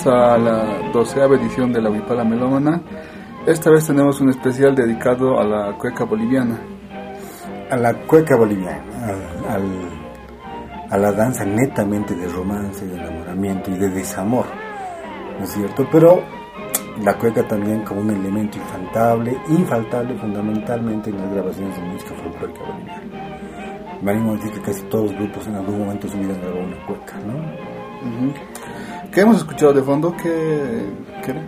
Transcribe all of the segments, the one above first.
Bienvenidos a la doceava edición de la Huipala Melómana. Esta vez tenemos un especial dedicado a la cueca boliviana. A la cueca boliviana, a la danza netamente de romance, de enamoramiento y de desamor, ¿no es cierto? Pero la cueca también como un elemento infaltable, infaltable fundamentalmente en las grabaciones de música folclórica boliviana. Me animo a decir que casi todos los grupos en algún momento vida han grabado una cueca, ¿no? ¿Qué hemos escuchado de fondo? ¿Qué, era?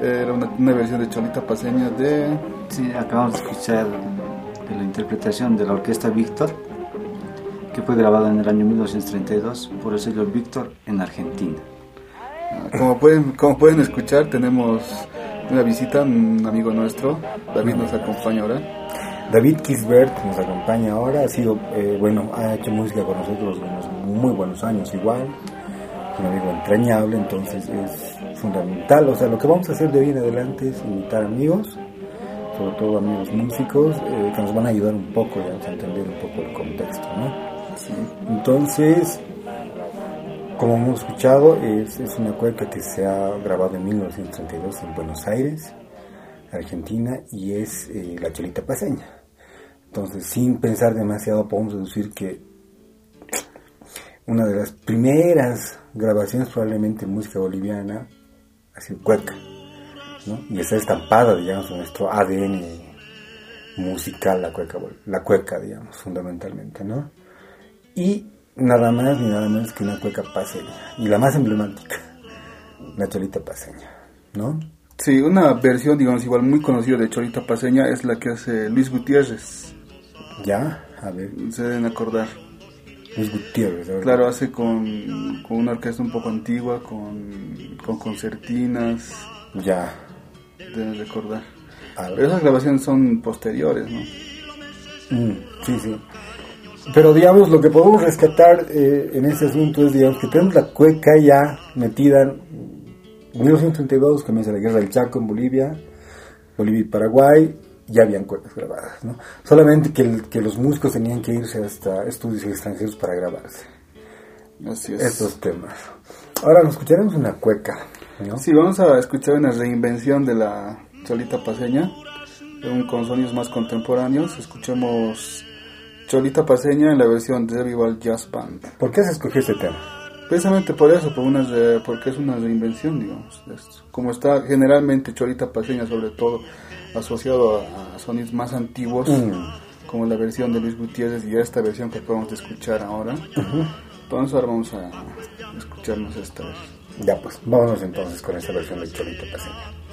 Era una, versión de Cholita Paseña de... Sí, acabamos de escuchar la interpretación de la orquesta Víctor, que fue grabada en el año 1932 por el sello Víctor en Argentina. Ah, como pueden, como pueden escuchar, tenemos una visita, un amigo nuestro, David nos acompaña ahora. David Kisbert nos acompaña ahora, ha sido, eh, bueno, ha hecho música con nosotros muy buenos años igual, un amigo entrañable, entonces es fundamental, o sea, lo que vamos a hacer de hoy en adelante es invitar amigos, sobre todo amigos músicos, eh, que nos van a ayudar un poco, a entender un poco el contexto, ¿no? Entonces, como hemos escuchado, es, es una cueca que se ha grabado en 1932 en Buenos Aires, Argentina, y es eh, la cholita paseña. Entonces, sin pensar demasiado, podemos deducir que una de las primeras grabaciones probablemente en música boliviana ha sido cueca, ¿no? Y está estampada, digamos, en nuestro ADN musical, la cueca, la cueca, digamos, fundamentalmente, ¿no? Y nada más ni nada menos que una cueca paseña, y la más emblemática, la cholita paseña, ¿no? Sí, una versión, digamos, igual muy conocida de Cholita Paseña es la que hace Luis Gutiérrez. Ya, a ver. Se deben acordar. Luis Gutiérrez, Claro, hace con, con, una orquesta un poco antigua, con, con concertinas. Ya. Deben recordar. Pero esas grabaciones son posteriores, ¿no? Mm, sí, sí. Pero digamos, lo que podemos rescatar eh, en este asunto es, digamos, que tenemos la cueca ya metida en 1932, comienza la guerra del Chaco en Bolivia, Bolivia y Paraguay, ya habían cuecas grabadas, ¿no? Solamente que, que, los músicos tenían que irse hasta estudios extranjeros para grabarse. Así es. Estos temas. Ahora nos escucharemos una cueca, ¿no? Sí, vamos a escuchar una reinvención de la Cholita Paseña, con sonidos más contemporáneos. Escuchemos Cholita Paseña en la versión de Revival Jazz Band. ¿Por qué se escogió este tema? Precisamente por eso, por una porque es una reinvención, digamos. Como está generalmente Cholita Paseña, sobre todo asociado a, sonidos más antiguos, mm. como la versión de Luis Gutiérrez y esta versión que acabamos de escuchar ahora. Entonces ahora vamos a escucharnos esta vez. Ya pues, vámonos entonces con esta versión de Cholita Paseña.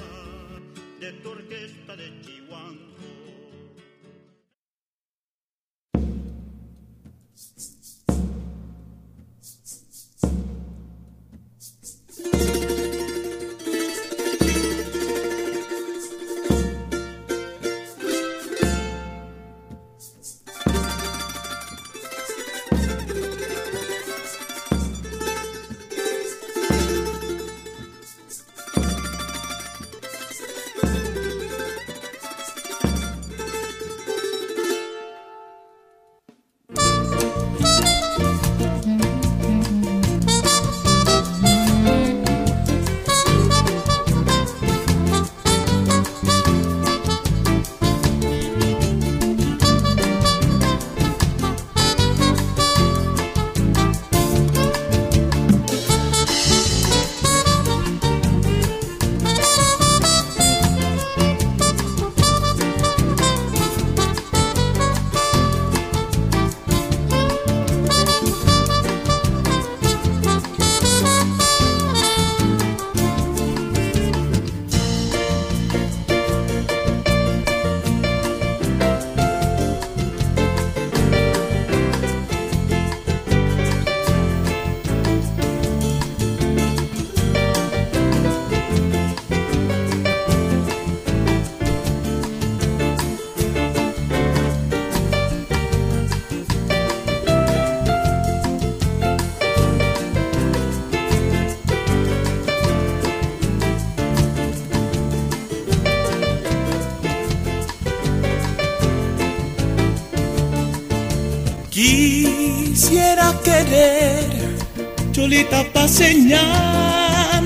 Cholita señal.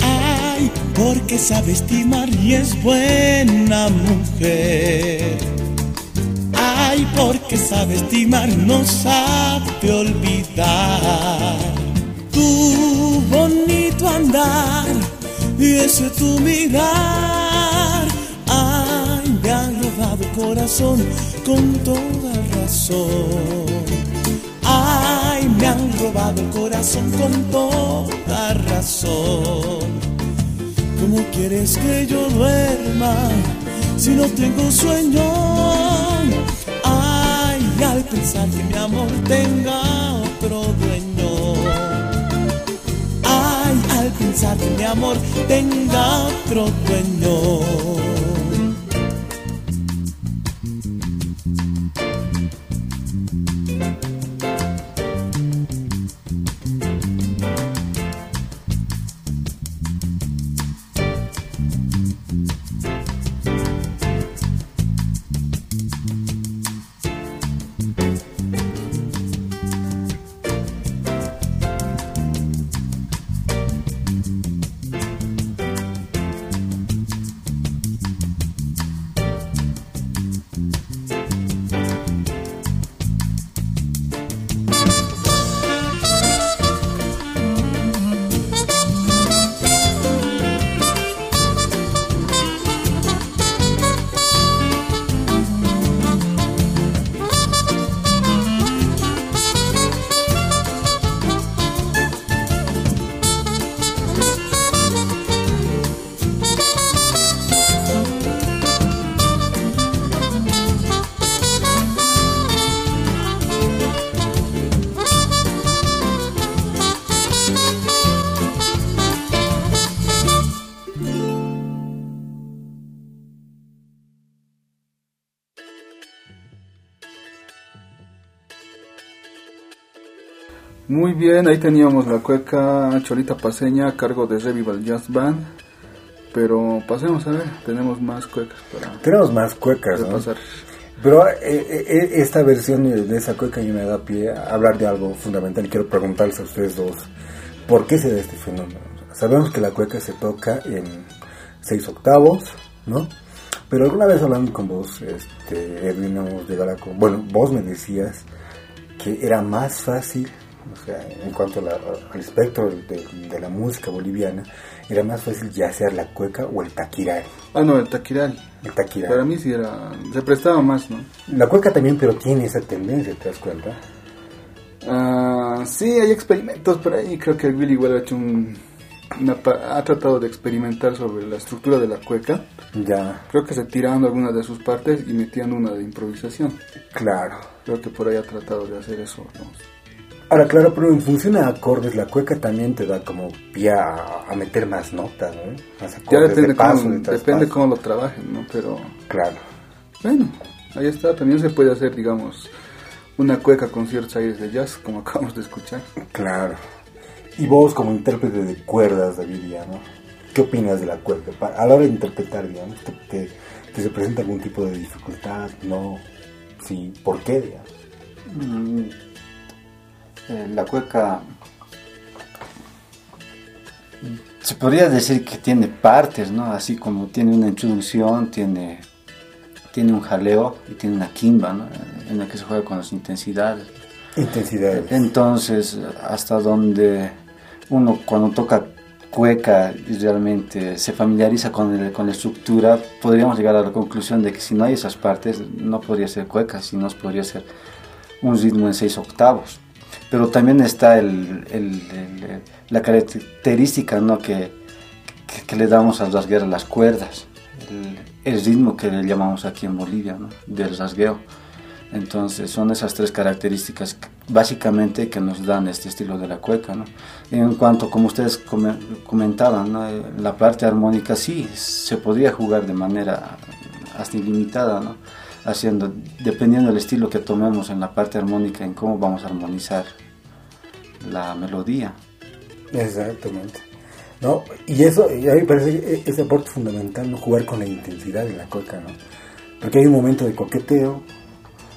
Ay, porque sabe estimar y es buena mujer. Ay, porque sabe estimar, no sabe olvidar. Tu bonito andar y ese tu mirar. Ay, me ha robado corazón con toda razón. Robado el corazón con toda razón. ¿Cómo quieres que yo duerma si no tengo sueño? Ay, al pensar que mi amor tenga otro dueño. Ay, al pensar que mi amor tenga otro dueño. Muy bien, ahí teníamos la cueca Cholita Paseña a cargo de Revival Jazz Band. Pero pasemos a ver, tenemos más cuecas para. Tenemos más cuecas, ¿no? Pero eh, eh, eh, esta versión de esa cueca me da pie a hablar de algo fundamental. Quiero preguntarles a ustedes dos: ¿por qué se da este fenómeno? Sabemos que la cueca se toca en seis octavos, ¿no? Pero alguna vez hablando con vos, este, Edwin, llegado a. Bueno, vos me decías que era más fácil o sea, en cuanto al espectro de, la música boliviana, era más fácil ya sea la cueca o el taquirari. Ah, no, el taquirari. El taquirari. Para mí sí era, se prestaba más, ¿no? La cueca también, pero tiene esa tendencia, ¿te das cuenta? Ah, sí, hay experimentos por ahí, creo que Willy igual ha hecho un... ha tratado de experimentar sobre la estructura de la cueca. Ya. Creo que se tirando algunas de sus partes y metiendo una de improvisación. Claro. Creo que por ahí ha tratado de hacer eso, ¿no? Ahora, claro, pero en función a acordes, la cueca también te da como pie a, meter más notas, ¿no? Más acordes ya depende, de paso, cómo, depende cómo lo trabajen, ¿no? Pero. Claro. Bueno, ahí está. También se puede hacer, digamos, una cueca con ciertos aires de jazz, como acabamos de escuchar. Claro. Y vos, como intérprete de cuerdas, David, ¿no? ¿Qué opinas de la cueca? A la hora de interpretar, digamos, ¿te, se presenta algún tipo de dificultad? ¿No? Sí. ¿Por qué, digamos? Mm, eh, la cueca se podría decir que tiene partes, ¿no? Así como tiene una introducción, tiene, tiene un jaleo y tiene una quimba, ¿no? En la que se juega con las intensidades. Intensidades. Entonces, hasta donde uno cuando toca cueca y realmente se familiariza con, con la estructura, podríamos llegar a la conclusión de que si no hay esas partes, no podría ser cueca, sino podría ser un ritmo en seis octavos pero también está el, la característica ¿no? que, que, le damos al rasgueo las cuerdas, el, ritmo que le llamamos aquí en Bolivia, ¿no? del rasgueo. Entonces son esas tres características básicamente que nos dan este estilo de la cueca. ¿no? En cuanto, como ustedes comentaban, ¿no? la parte armónica sí, se podría jugar de manera hasta ilimitada, ¿no? haciendo, dependiendo del estilo que tomemos en la parte armónica, en cómo vamos a armonizar la melodía. Exactamente. ¿No? Y eso, a mí me parece ese aporte fundamental, ¿no? Jugar con la intensidad de la cueca, ¿no? Porque hay un momento de coqueteo,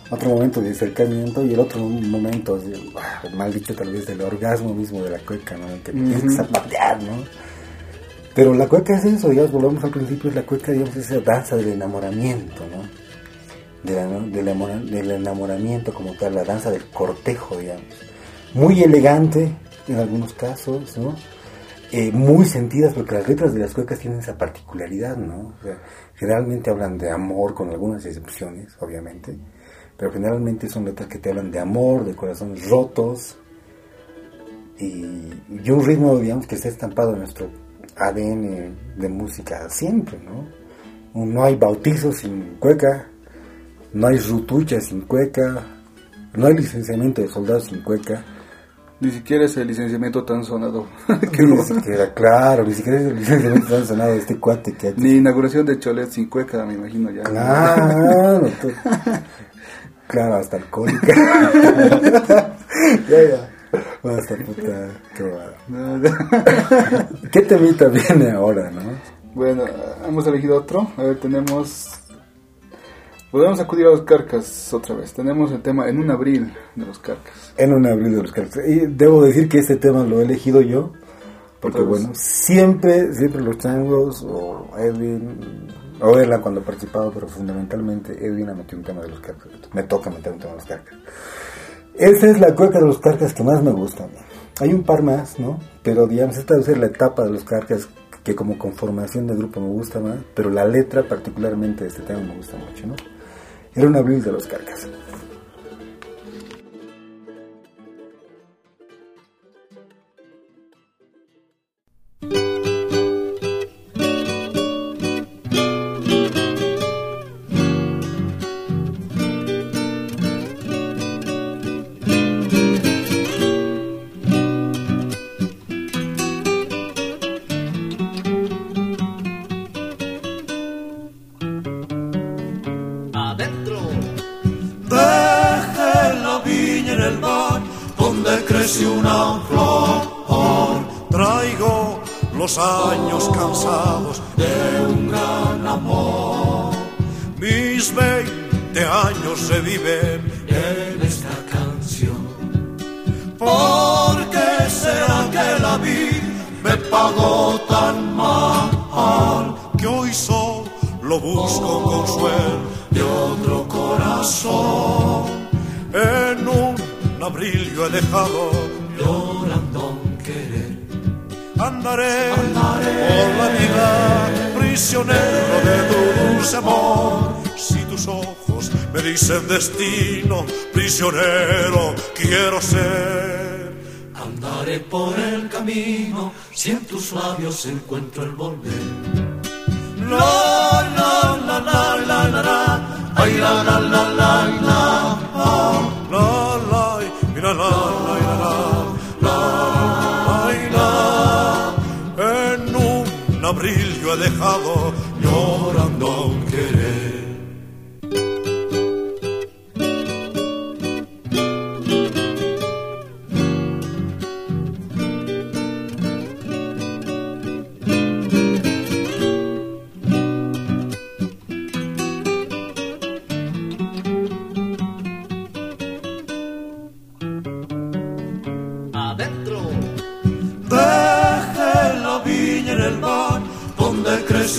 otro momento de acercamiento y el otro momento, ah, mal dicho tal vez, del orgasmo mismo de la cueca, ¿no? Que tienes que zapatear, ¿no? Pero la cueca es eso, digamos, volvemos al principio, es la cueca, digamos, es esa danza del enamoramiento, ¿no? del enamoramiento como tal, la danza del cortejo, digamos. Muy elegante en algunos casos, ¿no? Eh, muy sentidas, porque las letras de las cuecas tienen esa particularidad, ¿no? generalmente hablan de amor, con algunas excepciones, obviamente, pero generalmente son letras que te hablan de amor, de corazones rotos, y, un ritmo, digamos, que ha estampado en nuestro ADN de música siempre, ¿no? No hay bautizo sin cueca, no hay rutucha sin cueca, no hay licenciamiento de soldados sin cueca. Ni siquiera es el licenciamiento tan sonado. ni siquiera, claro, ni siquiera es el licenciamiento tan sonado de este cuate que Ni inauguración de Cholet sin cueca, me imagino ya. Claro, claro, hasta alcohólica. ya, ya. Hasta puta, qué ¿Qué temita viene ahora, no? Bueno, hemos elegido otro. A ver, tenemos Podemos acudir a los carcas otra vez. Tenemos el tema en un abril de los carcas. En un abril de los carcas. Y debo decir que este tema lo he elegido yo. Porque bueno, siempre, siempre los changos o Edwin, o Erla cuando ha participado, pero fundamentalmente Edwin ha metido un tema de los carcas. Me toca meter un tema de los carcas. Esa es la cueca de los carcas que más me gusta. Hay un par más, ¿no? Pero digamos, esta ser la etapa de los carcas que como conformación de grupo me gusta más, pero la letra particularmente de este tema me gusta mucho, ¿no? Era un abril de los carcas. Andaré, por la vida, prisionero de tu dulce amor. Si tus ojos me dicen destino, prisionero quiero ser. Andaré por el camino, si en tus labios encuentro el volver. La la la la la la la, ay la la la la la, la la, la la la la. Dejado llorando un querer.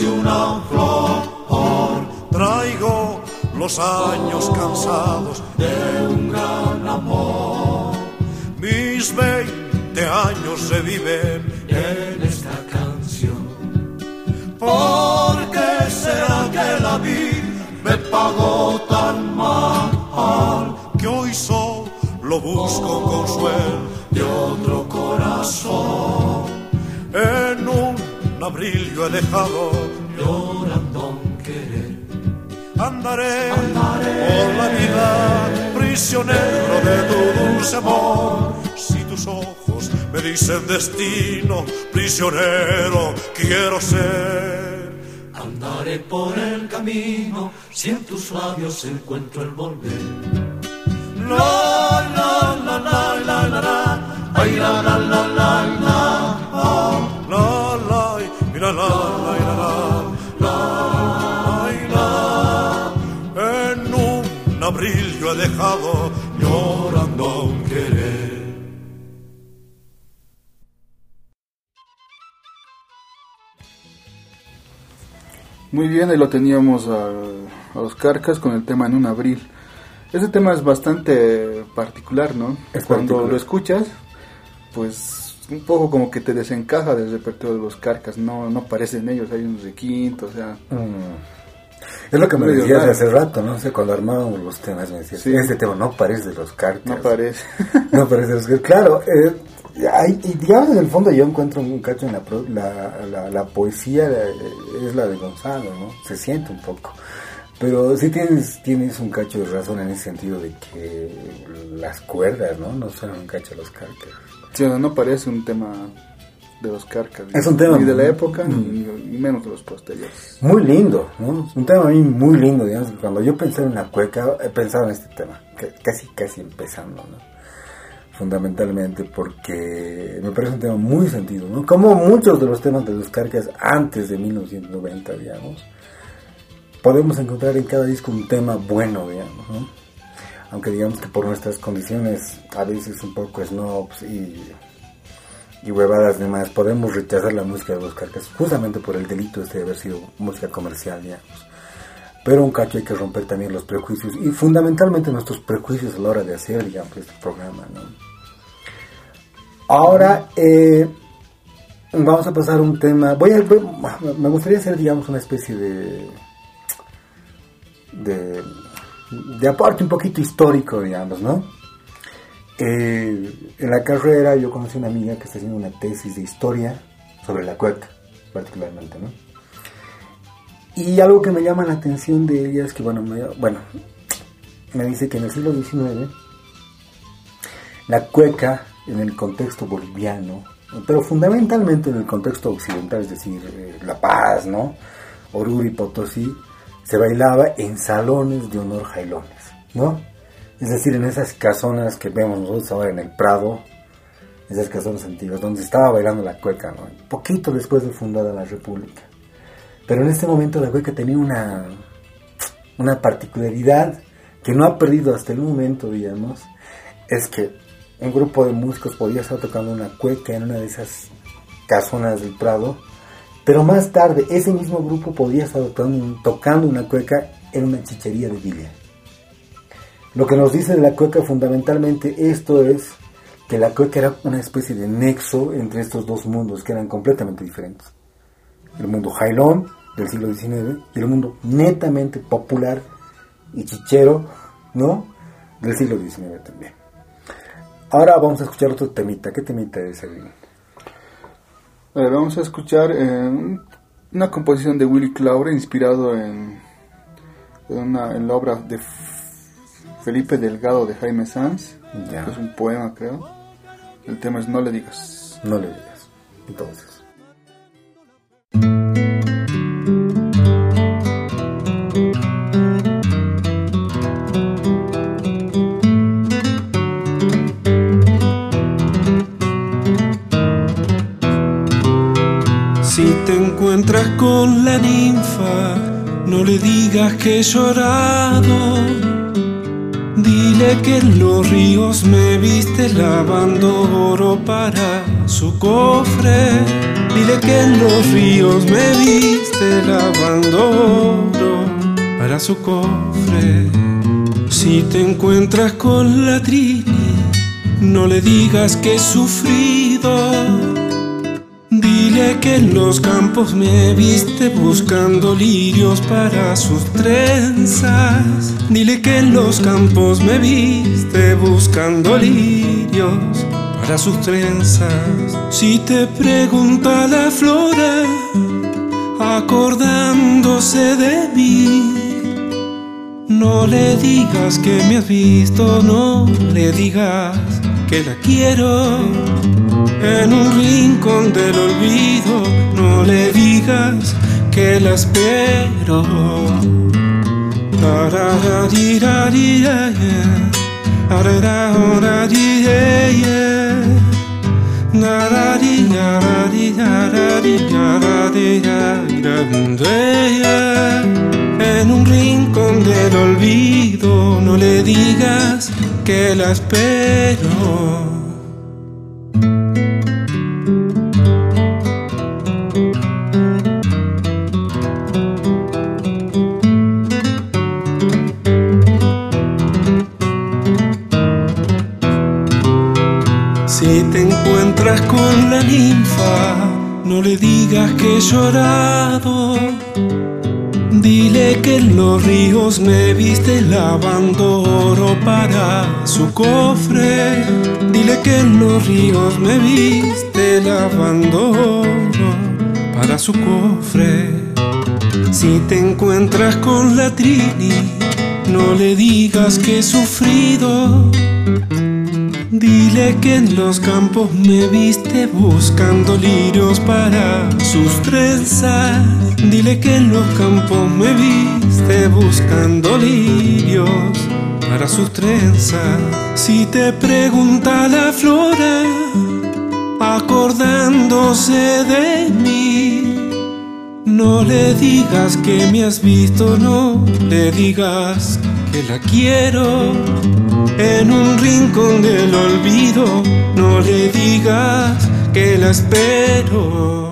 Una flor. Traigo los años cansados de un gran amor. Mis veinte años se viven en esta canción. ¿Por qué será que la vida me pagó tan mal que hoy solo busco consuelo de otro corazón? Abril yo he dejado llorando un querer. Andaré, por la vida, prisionero de tu dulce amor. Si tus ojos me dicen destino, prisionero quiero ser. Andaré por el camino, si en tus labios encuentro el volver. La la la la la la la, la la la la la, la la la la la la la En un abril yo yo he dejado llorando un querer. Muy bien, ahí lo teníamos a, a los carcas con el tema en un abril. Ese tema es bastante particular, ¿no? Es Cuando particular. lo escuchas, pues un poco como que te desencaja del repertorio de los carcas, no, no parecen ellos, hay unos requintos, o sea, Mm. Es lo que me decías hace rato, ¿no? O sea, cuando armábamos los temas me decías, Sí. este tema no parece de los cartas. no parece. No parece de los cartas. Claro, eh, hay- y digamos en el fondo yo encuentro un cacho en la, pro- la, la, la poesía, es la de Gonzalo, ¿no? Se siente un poco. Pero sí tienes, tienes un cacho de razón en ese sentido de que las cuerdas, ¿no? No son un cacho de los cartas. Sí, o sea, no parece un tema de los carcas. Es un tema Ni de la época, Mm. ni, menos de los posteriores. Muy lindo, ¿no? Es un tema a mí muy lindo, digamos. Cuando yo pensé en la cueca, he pensado en este tema, casi, casi empezando, ¿no? Fundamentalmente porque me parece un tema muy sentido, ¿no? Como muchos de los temas de los carcas antes de 1990, digamos, podemos encontrar en cada disco un tema bueno, digamos, ¿no? Aunque digamos que por nuestras condiciones, a veces un poco snobs y y huevadas demás, podemos rechazar la música de los carcas justamente por el delito este de haber sido música comercial, digamos. Pero un cacho hay que romper también los prejuicios y fundamentalmente nuestros prejuicios a la hora de hacer, digamos, este programa, ¿no? Ahora, eh, vamos a pasar un tema, voy a, me gustaría hacer, digamos, una especie de, de, de aporte un poquito histórico, digamos, ¿no? Eh, en la carrera yo conocí una amiga que está haciendo una tesis de historia sobre la cueca, particularmente, ¿no? Y algo que me llama la atención de ella es que, bueno, me, bueno, me dice que en el siglo XIX la cueca en el contexto boliviano, pero fundamentalmente en el contexto occidental, es decir, eh, La Paz, ¿no? Oruro y Potosí, se bailaba en salones de honor jailones, ¿no? Es decir, en esas casonas que vemos nosotros ahora en el Prado, esas casonas antiguas, donde estaba bailando la cueca, ¿no? Poquito después de fundada la República. Pero en este momento la cueca tenía una, una particularidad que no ha perdido hasta el momento, digamos, es que un grupo de músicos podía estar tocando una cueca en una de esas casonas del Prado, pero más tarde ese mismo grupo podía estar tocando, una cueca en una chichería de Villa. Lo que nos dice de la cueca fundamentalmente esto es que la cueca era una especie de nexo entre estos dos mundos que eran completamente diferentes. El mundo jailón del siglo XIX y el mundo netamente popular y chichero, ¿no? Del siglo XIX también. Ahora vamos a escuchar otro temita. ¿Qué temita es el? A ver, vamos a escuchar eh, un- una composición de Willy Claure inspirado en, una- en la obra de Felipe Delgado de Jaime Sanz, Ya. que es un poema, creo. El tema es No le digas. No le digas. Entonces. Encuentras con la ninfa, no le digas que he llorado. Dile que en los ríos me viste lavando oro para su cofre. Dile que en los ríos me viste lavando oro para su cofre. Si te encuentras con la trini, no le digas que he sufrido. Dile que en los campos me viste buscando lirios para sus trenzas. Dile que en los campos me viste buscando lirios para sus trenzas. Si te pregunta la flora, acordándose de mí. No le digas que me has visto, no le digas que la quiero en un rincón del olvido. No le digas que la espero. En un rincón del olvido, no le digas que la espero. No le digas que he llorado. Dile que en los ríos me viste lavando oro para su cofre. Dile que en los ríos me viste lavando oro para su cofre. Si te encuentras con la Trini, no le digas que he sufrido. Dile que en los campos me viste buscando lirios para sus trenzas. Dile que en los campos me viste buscando lirios para sus trenzas. Si te pregunta la flora, acordándose de mí, no le digas que me has visto, no le digas que la quiero en un rincón del olvido. No le digas que la espero.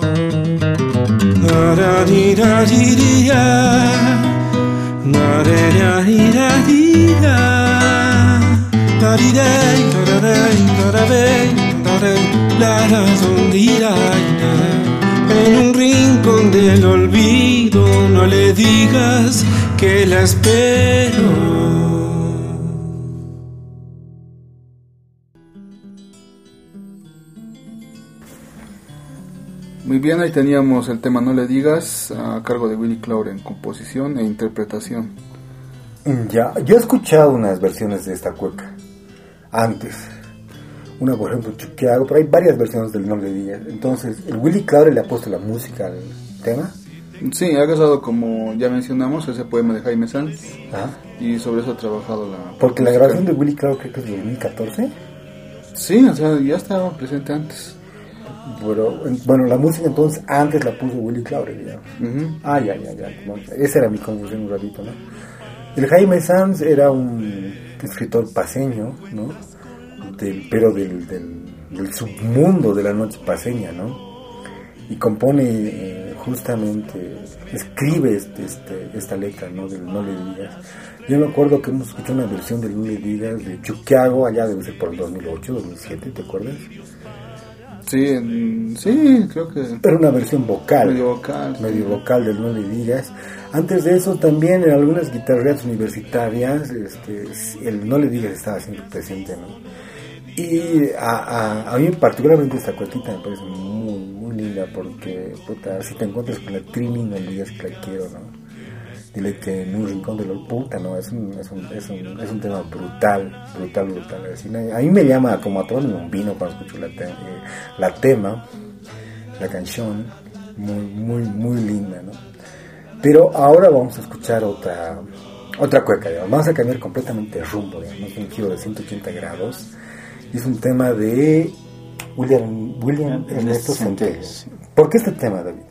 En un rincón del olvido no le digas que la espero. Muy bien, ahí teníamos el tema No le digas a cargo de Willy Claure en composición e interpretación. Ya, yo he escuchado unas versiones de esta cueca antes. Una, por ejemplo, Chuqueago, pero hay varias versiones del No le digas. Entonces, el Willy Claure le ha puesto la música al tema. Sí, ha casado como ya mencionamos ese poema de Jaime Sanz Ajá. y sobre eso ha trabajado la... Porque la música. grabación de Willy Claure creo que es de 2014. Sí, o sea, ya estaba presente antes. Pero, en- bueno, la música entonces antes la puso Willy Claure, digamos. Ujú. Ah, ya, ya, ya. Bueno, esa era mi confusión un ratito, ¿no? El Jaime Sanz era un escritor paseño, ¿no? Del, pero del, del, del submundo de la noche paseña, ¿no? Y compone eh, justamente, escribe este, este, esta letra, ¿no? Del No le digas. Yo me acuerdo que hemos escuchado una versión del No le digas de Chuquiago, allá debe ser por el 2008, 2007, ¿te acuerdas? Sí, en- sí, creo que... Era una versión vocal. Medio vocal. sí. medio vocal del No le digas. Antes de eso también en algunas guitarreras universitarias este, el No le digas estaba siempre presente, ¿no? Y a, a, a mí particularmente esta cuetita me parece muy, muy linda porque, puta, si te encuentras con la Trini no le digas que la quiero, ¿no? Dile que en un rincón de los puta, ¿no? Es un, es un, es un, es un tema brutal, brutal, brutal. A mí me llama como a tomarme un vino cuando escucho la, te- eh, la tema, la canción, muy, muy, muy linda, ¿no? Pero ahora vamos a escuchar otra, otra cueca, digamos. Vamos a cambiar completamente de rumbo, digamos, un giro de 180 grados. Es un tema de William, William Ernesto Centelles. ¿Por qué este tema, David?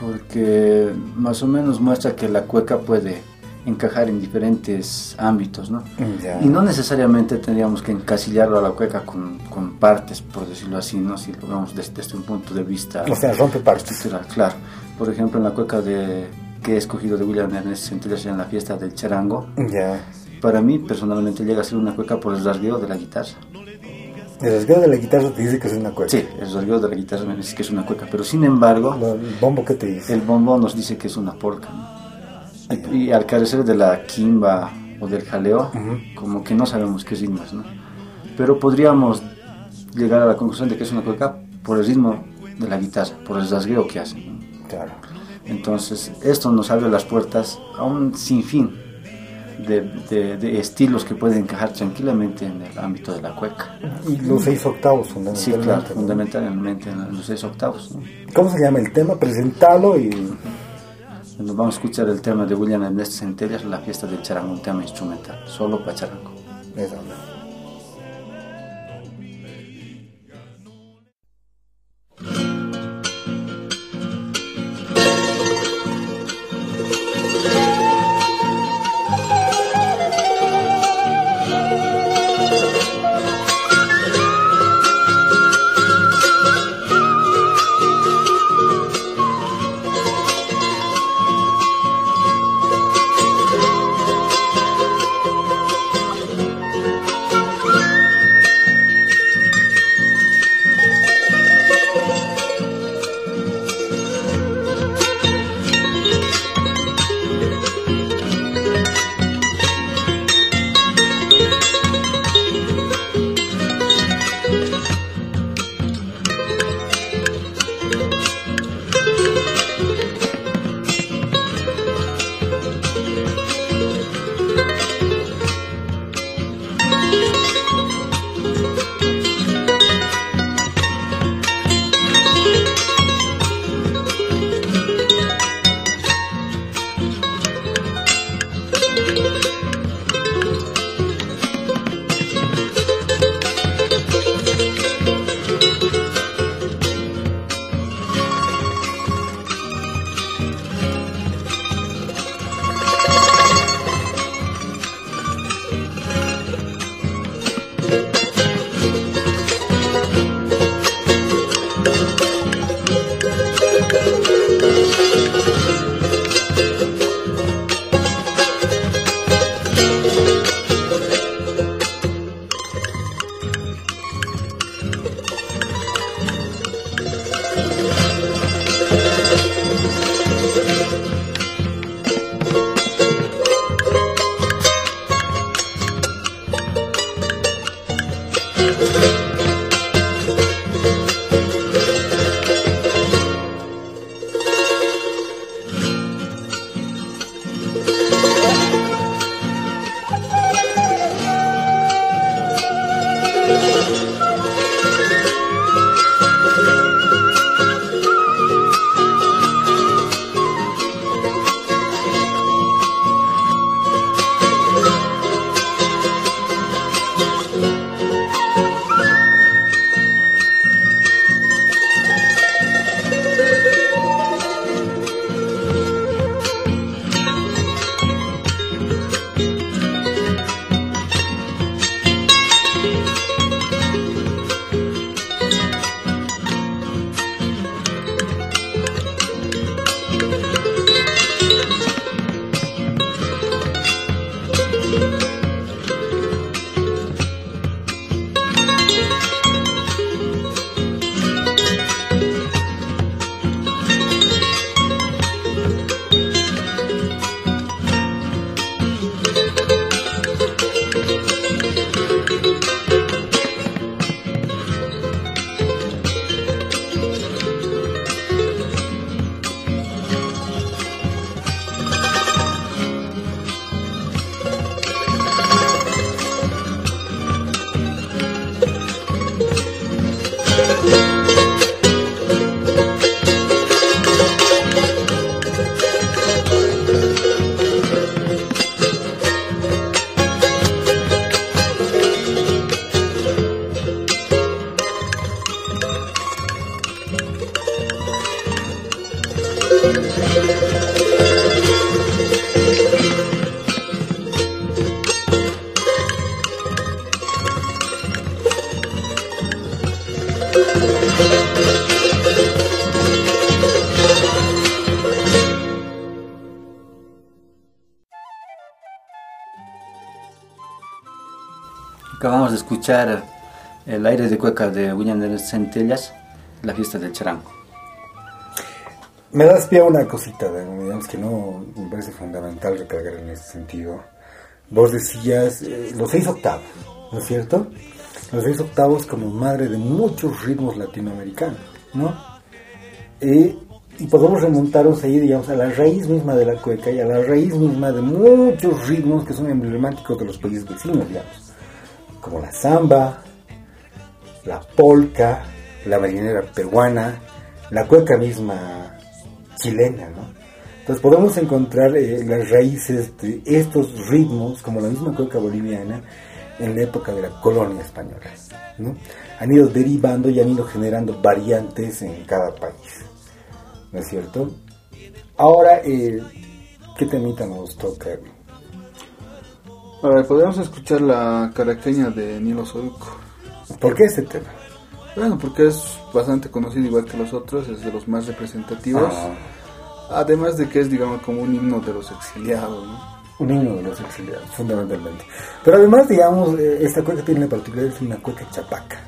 Porque más o menos muestra que la cueca puede encajar en diferentes ámbitos, ¿no? Ya. Y no necesariamente tendríamos que encasillarlo a la cueca con, con partes, por decirlo así, ¿no? Si lo vemos desde, desde un punto de vista O sea, rompe partes. claro. Por ejemplo, en la cueca de, que he escogido de William Ernest Centelles en la fiesta del charango, Ya. para mí personalmente llega a ser una cueca por el rasgueo de la guitarra. El rasgueo de la guitarra te dice que es una cueca. Sí, el rasgueo de la guitarra me dice que es una cueca, pero sin embargo, El bombo que te dice. el bombón nos dice que es una polca. ¿no? Y, y al carecer de la quimba o del jaleo, como que no sabemos qué ritmo es, ¿no? Pero podríamos llegar a la conclusión de que es una cueca por el ritmo de la guitarra, por el rasgueo que hace. ¿no? Claro. Entonces, esto nos abre las puertas a un sinfín de, de- de estilos que pueden encajar tranquilamente en el ámbito de la cueca. Y los seis octavos, Sí, fundamentalmente. claro, ¿no? fundamentalmente en los seis octavos. ¿no? ¿Cómo se llama el tema? Presentalo y. Nos vamos a escuchar el tema de William Ernesto Centellas, La fiesta del charango, un tema instrumental, solo para charango. Eso. Escuchar el aire de cueca de William de Centellas, la fiesta del charango. Me das pie a una cosita, digamos que no me parece fundamental recargar en este sentido. Vos decías eh, los seis octavos, ¿no es cierto? Los seis octavos como madre de muchos ritmos latinoamericanos, ¿no? Eh, y podemos remontarnos ahí, digamos, a la raíz misma de la cueca y a la raíz misma de muchos ritmos que son emblemáticos de los países vecinos, digamos, como la samba, la polca, la marinera peruana, la cueca misma chilena, ¿no? Entonces podemos encontrar eh, las raíces de estos ritmos, como la misma cueca boliviana, en la época de la colonia española, ¿no? Han ido derivando y han ido generando variantes en cada país, ¿no es cierto? Ahora, eh, ¿qué temita nos toca? A ver, podríamos escuchar la caraqueña de Nilo Soruco. ¿Por qué este tema? Bueno, porque es bastante conocido igual que los otros, es de los más representativos. Ah. Además de que es, digamos, como un himno de los exiliados, ¿no? Un himno de los exiliados, fundamentalmente. Pero además, digamos, eh, esta cueca tiene la particularidad de ser una cueca chapaca.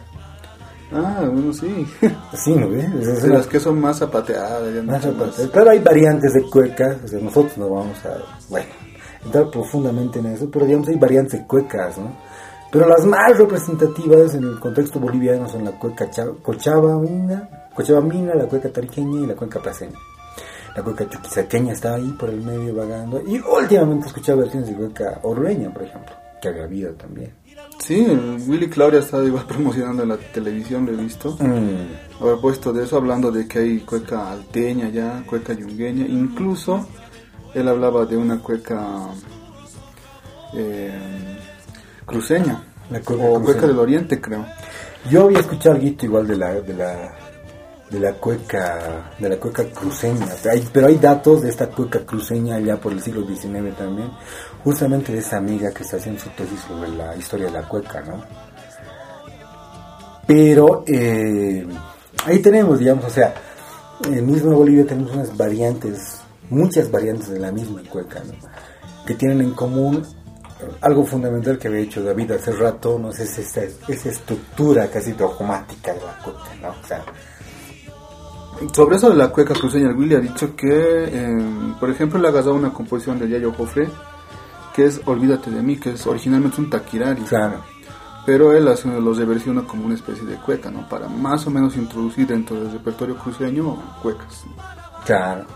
Ah, bueno, sí. Sí, ¿no ves? Es De las que son más zapateadas. ya más chapaca. más- Claro, hay variantes de cuecas, o sea, nosotros no vamos a, bueno, entrar profundamente en eso, pero digamos, hay variantes cuecas, ¿no? Pero las más representativas en el contexto boliviano son la cueca cha- cochabamina, cochabamina, la cueca tariqueña y la cueca placeña. La cueca chuquisaqueña estaba ahí por el medio vagando. Y últimamente escuché versiones de cueca orureña, por ejemplo, que había habido también. Sí, Willy Claudia estaba igual promocionando en la televisión, lo he visto. Mm, Haber puesto de eso, hablando de que hay cueca alteña ya, cueca yungueña. Incluso él hablaba de una cueca eh, cruceña. La cueca o cruceña. cueca del oriente, creo. Yo había escuchado algo igual de la, de la, de la cueca, de la cueca cruceña, pero hay, pero hay datos de esta cueca cruceña ya por el siglo XIX también, justamente de esa amiga que está haciendo su tesis sobre la historia de la cueca, ¿no? Pero eh, ahí tenemos, digamos, o sea, en mismo Bolivia tenemos unas variantes, muchas variantes de la misma cueca, ¿no? Que tienen en común eh, algo fundamental que había dicho David hace rato, no sé, es esa, esa estructura casi dogmática de la cueca, ¿no? O sea, Sobre eso de la cueca cruceña, el Willy ha dicho que, eh, por ejemplo, le ha agarrado una composición de Yayo Jofre, que es Olvídate de mí, que es originalmente un taquirari. claro, Pero él hace, los reversiona como una especie de cueca, ¿no? Para más o menos introducir dentro del repertorio cruceño cuecas. Claro.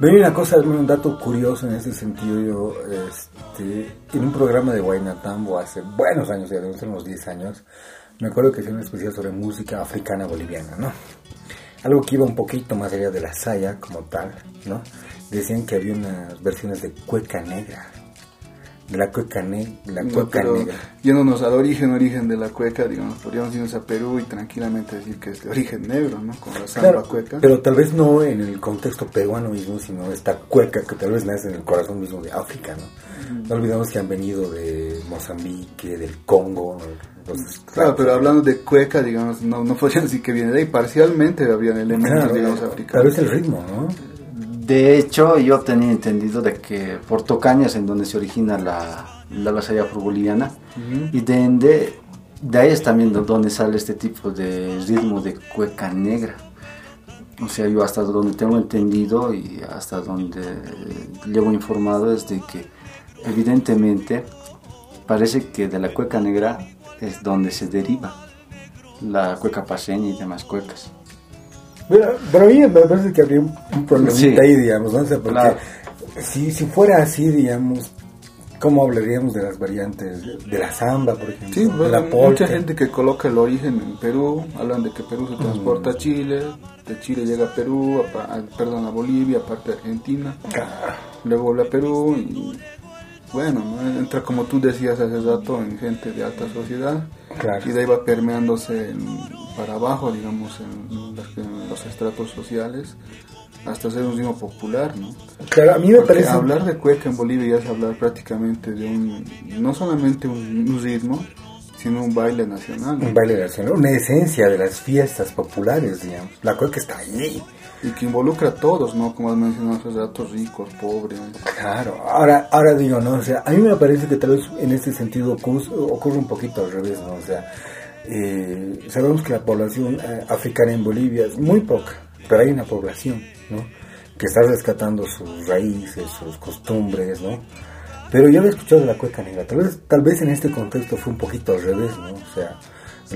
Hay una cosa, un dato curioso en ese sentido, yo, este, en un programa de Guaynatambo hace buenos años, ya hace unos 10 años, me acuerdo que hacía una especial sobre música africana boliviana, ¿no? Algo que iba un poquito más allá de la saya como tal, ¿no? Decían que había unas versiones de cueca negra, la cueca, ne la No, cueca negra. yéndonos al origen, origen de la cueca, digamos, podríamos irnos a Perú y tranquilamente decir que es de origen negro, ¿no? Como la samba Claro, cueca. pero tal vez no en el contexto peruano mismo, sino esta cueca que tal vez nace en el corazón mismo de África, ¿no? No olvidemos que han venido de Mozambique, del Congo. Los- Claro, pero hablando de cueca, digamos, no, no podrían decir que viene de ahí. Parcialmente habrían elementos, Claro, digamos, tal africanos. vez el ritmo, ¿no? De hecho, yo tenía entendido de que por Tocañas, en donde se origina la, la afro-boliviana, y de ende, de ahí es también do- donde sale este tipo de ritmo de cueca negra. O sea, yo hasta donde tengo entendido y hasta donde llevo informado es de que evidentemente parece que de la cueca negra es donde se deriva la cueca paseña y demás cuecas. Pero, pero a mí me parece que habría un, un problemita Sí. ahí, digamos, ¿no? O sea, porque Claro. si, si fuera así, digamos, ¿cómo hablaríamos de las variantes de, la samba, por ejemplo? Sí, de la mucha polka? gente que coloca el origen en Perú, hablan de que Perú se transporta Mm. a Chile, de Chile llega a Perú, a, a- perdón, a Bolivia, aparte de Argentina, luego vuelve a Perú y bueno, ¿no? entra como tú decías hace rato en gente de alta sociedad Claro. y de ahí va permeándose en- para abajo, digamos, en, las- en los estratos sociales hasta ser un ritmo popular, ¿no? Claro, a mí me Porque parece... hablar de cueca en Bolivia ya es hablar prácticamente de un, no solamente un, un ritmo, sino un baile nacional. ¿no? Un baile nacional, una esencia de las fiestas populares, digamos. La cueca está ahí. Y que involucra a todos, ¿no? Como has mencionado hace rato, ricos, pobres. Claro, ahora, ahora digo, ¿no? O sea, a mí me parece que tal vez en este sentido ocurre, ocurre un poquito al revés, ¿no? O sea, eh, sabemos que la población eh, africana en Bolivia es muy poca, pero hay una población, ¿no? Que está rescatando sus raíces, sus costumbres, ¿no? Pero yo había escuchado de la cueca negra, tal vez, tal vez en este contexto fue un poquito al revés, ¿no? O sea,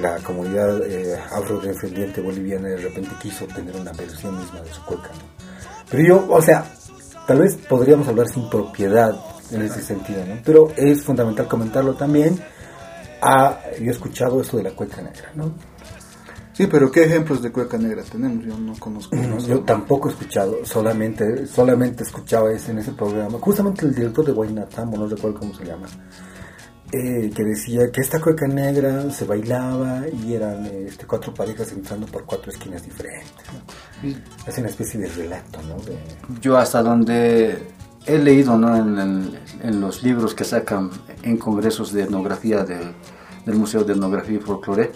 la comunidad eh, afrodescendiente boliviana de repente quiso tener una versión misma de su cueca, ¿no? Pero yo, o sea, tal vez podríamos hablar sin propiedad en ese sentido, ¿no? Pero es fundamental comentarlo también. Ah, yo he escuchado esto de la cueca negra, ¿no? Sí, pero ¿qué ejemplos de cueca negra tenemos? Yo no conozco. No, yo tampoco he escuchado, solamente, solamente escuchaba ese en ese programa. Justamente el director de Guaynatambo, no recuerdo cómo se llama, eh, que decía que esta cueca negra se bailaba y eran este, cuatro parejas entrando por cuatro esquinas diferentes. ¿no? Es una especie de relato, ¿no? De, Yo hasta donde he leído ¿no? en, los libros que sacan en congresos de etnografía de- del Museo de Etnografía y Folclore,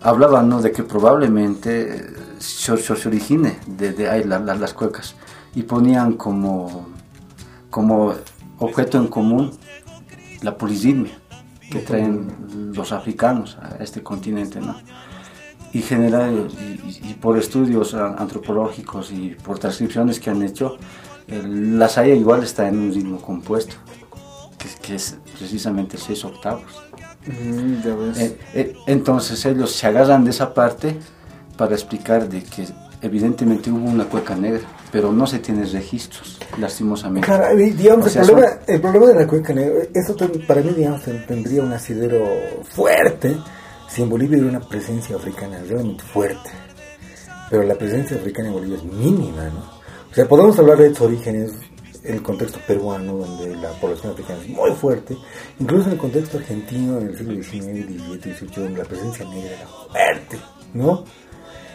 hablaban ¿no? de que probablemente eh, se, se- origine de, ahí la- la- las cuecas y ponían como, como objeto en común la polisimia que traen los africanos a este continente, ¿no? y general y, por estudios antropológicos y por transcripciones que han hecho, la saya igual está en un ritmo compuesto, que, es- que es precisamente seis octavos. Mm, ya ves. Eh, eh, entonces ellos se agarran de esa parte para explicar de que evidentemente hubo una cueca negra, pero no se tienen registros, lastimosamente. Claro, digamos, O sea, el, problema, son- el problema de la cueca negra, eso para mí, digamos, tendría un asidero fuerte si en Bolivia hubiera una presencia africana realmente fuerte. Pero la presencia africana en Bolivia es mínima, ¿no? O sea, podemos hablar de sus orígenes en el contexto peruano, donde la población africana es muy fuerte, incluso en el contexto argentino, en el siglo XIX, XVII, XVIII, donde la presencia negra era fuerte, ¿no?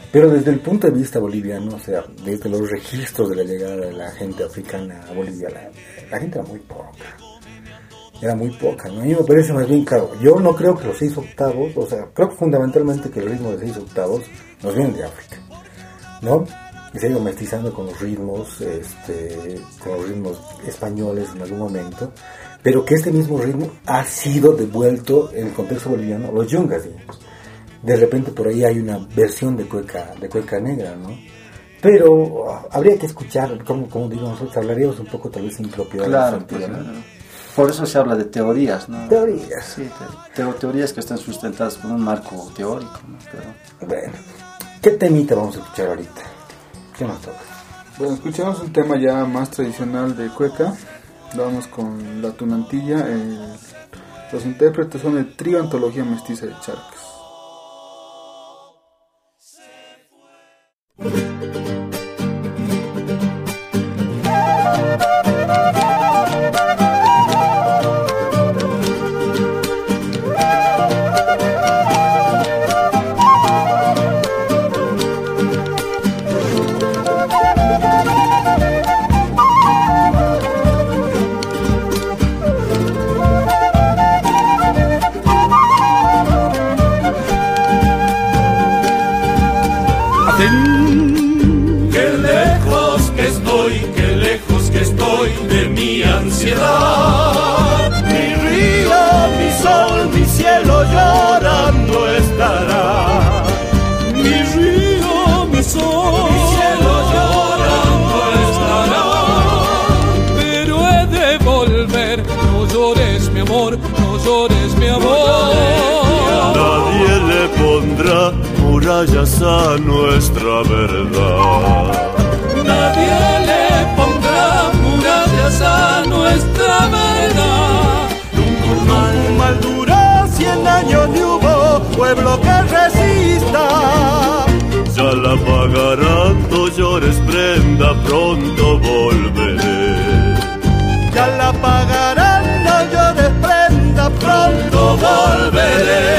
Pero desde el punto de vista boliviano, o sea, desde los registros de la llegada de la gente africana a Bolivia, la, gente era muy poca. Era muy poca, ¿no? A mí me parece más bien, claro, yo no creo que los seis octavos, o sea, creo fundamentalmente que el ritmo de seis octavos nos viene de África, ¿no? Se ha ido mestizando con los ritmos, este, con los ritmos españoles en algún momento, pero que este mismo ritmo ha sido devuelto en el contexto boliviano, los yungas, digamos de repente por ahí hay una versión de cueca, de cueca negra, ¿no? Pero ah, habría que escuchar, como, como digo nosotros, hablaríamos un poco tal vez sin propiedad. Claro, sentido, pues, ¿no? por eso se habla de teorías, ¿no? Teorías. Sí, te- teo- teorías que están sustentadas por un marco teórico, ¿no? Pero Bueno, ¿qué temita vamos a escuchar ahorita? Bueno, escuchamos un tema ya más tradicional de Cueca. Vamos con la tunantilla. los intérpretes son el trío Antología Mestiza de Charcas. A nuestra verdad. Nadie le pondrá murallas a nuestra verdad. Un mal dura cien años ni hubo pueblo que resista. Ya la pagarán, no llores prenda, pronto volveré. Pronto volveré.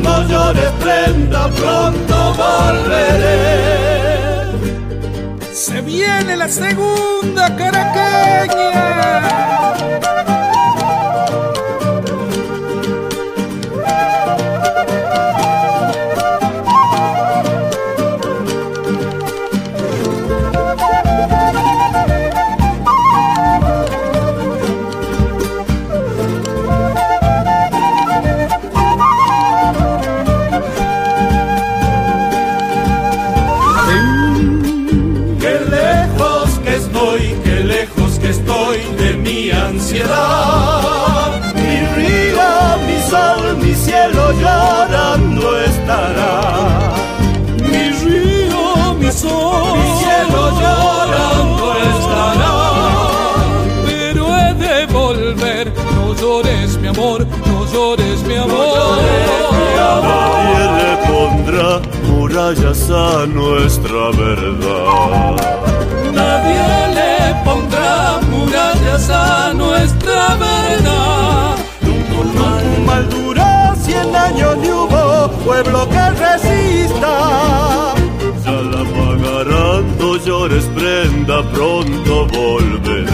no llores prenda, pronto volveré. Se viene la segunda caraqueña. Murallas a nuestra verdad. Nadie le pondrá murallas a nuestra verdad. Un mal duró cien años ni hubo pueblo que resista. Ya la pagarán, no llores prenda, pronto volveré.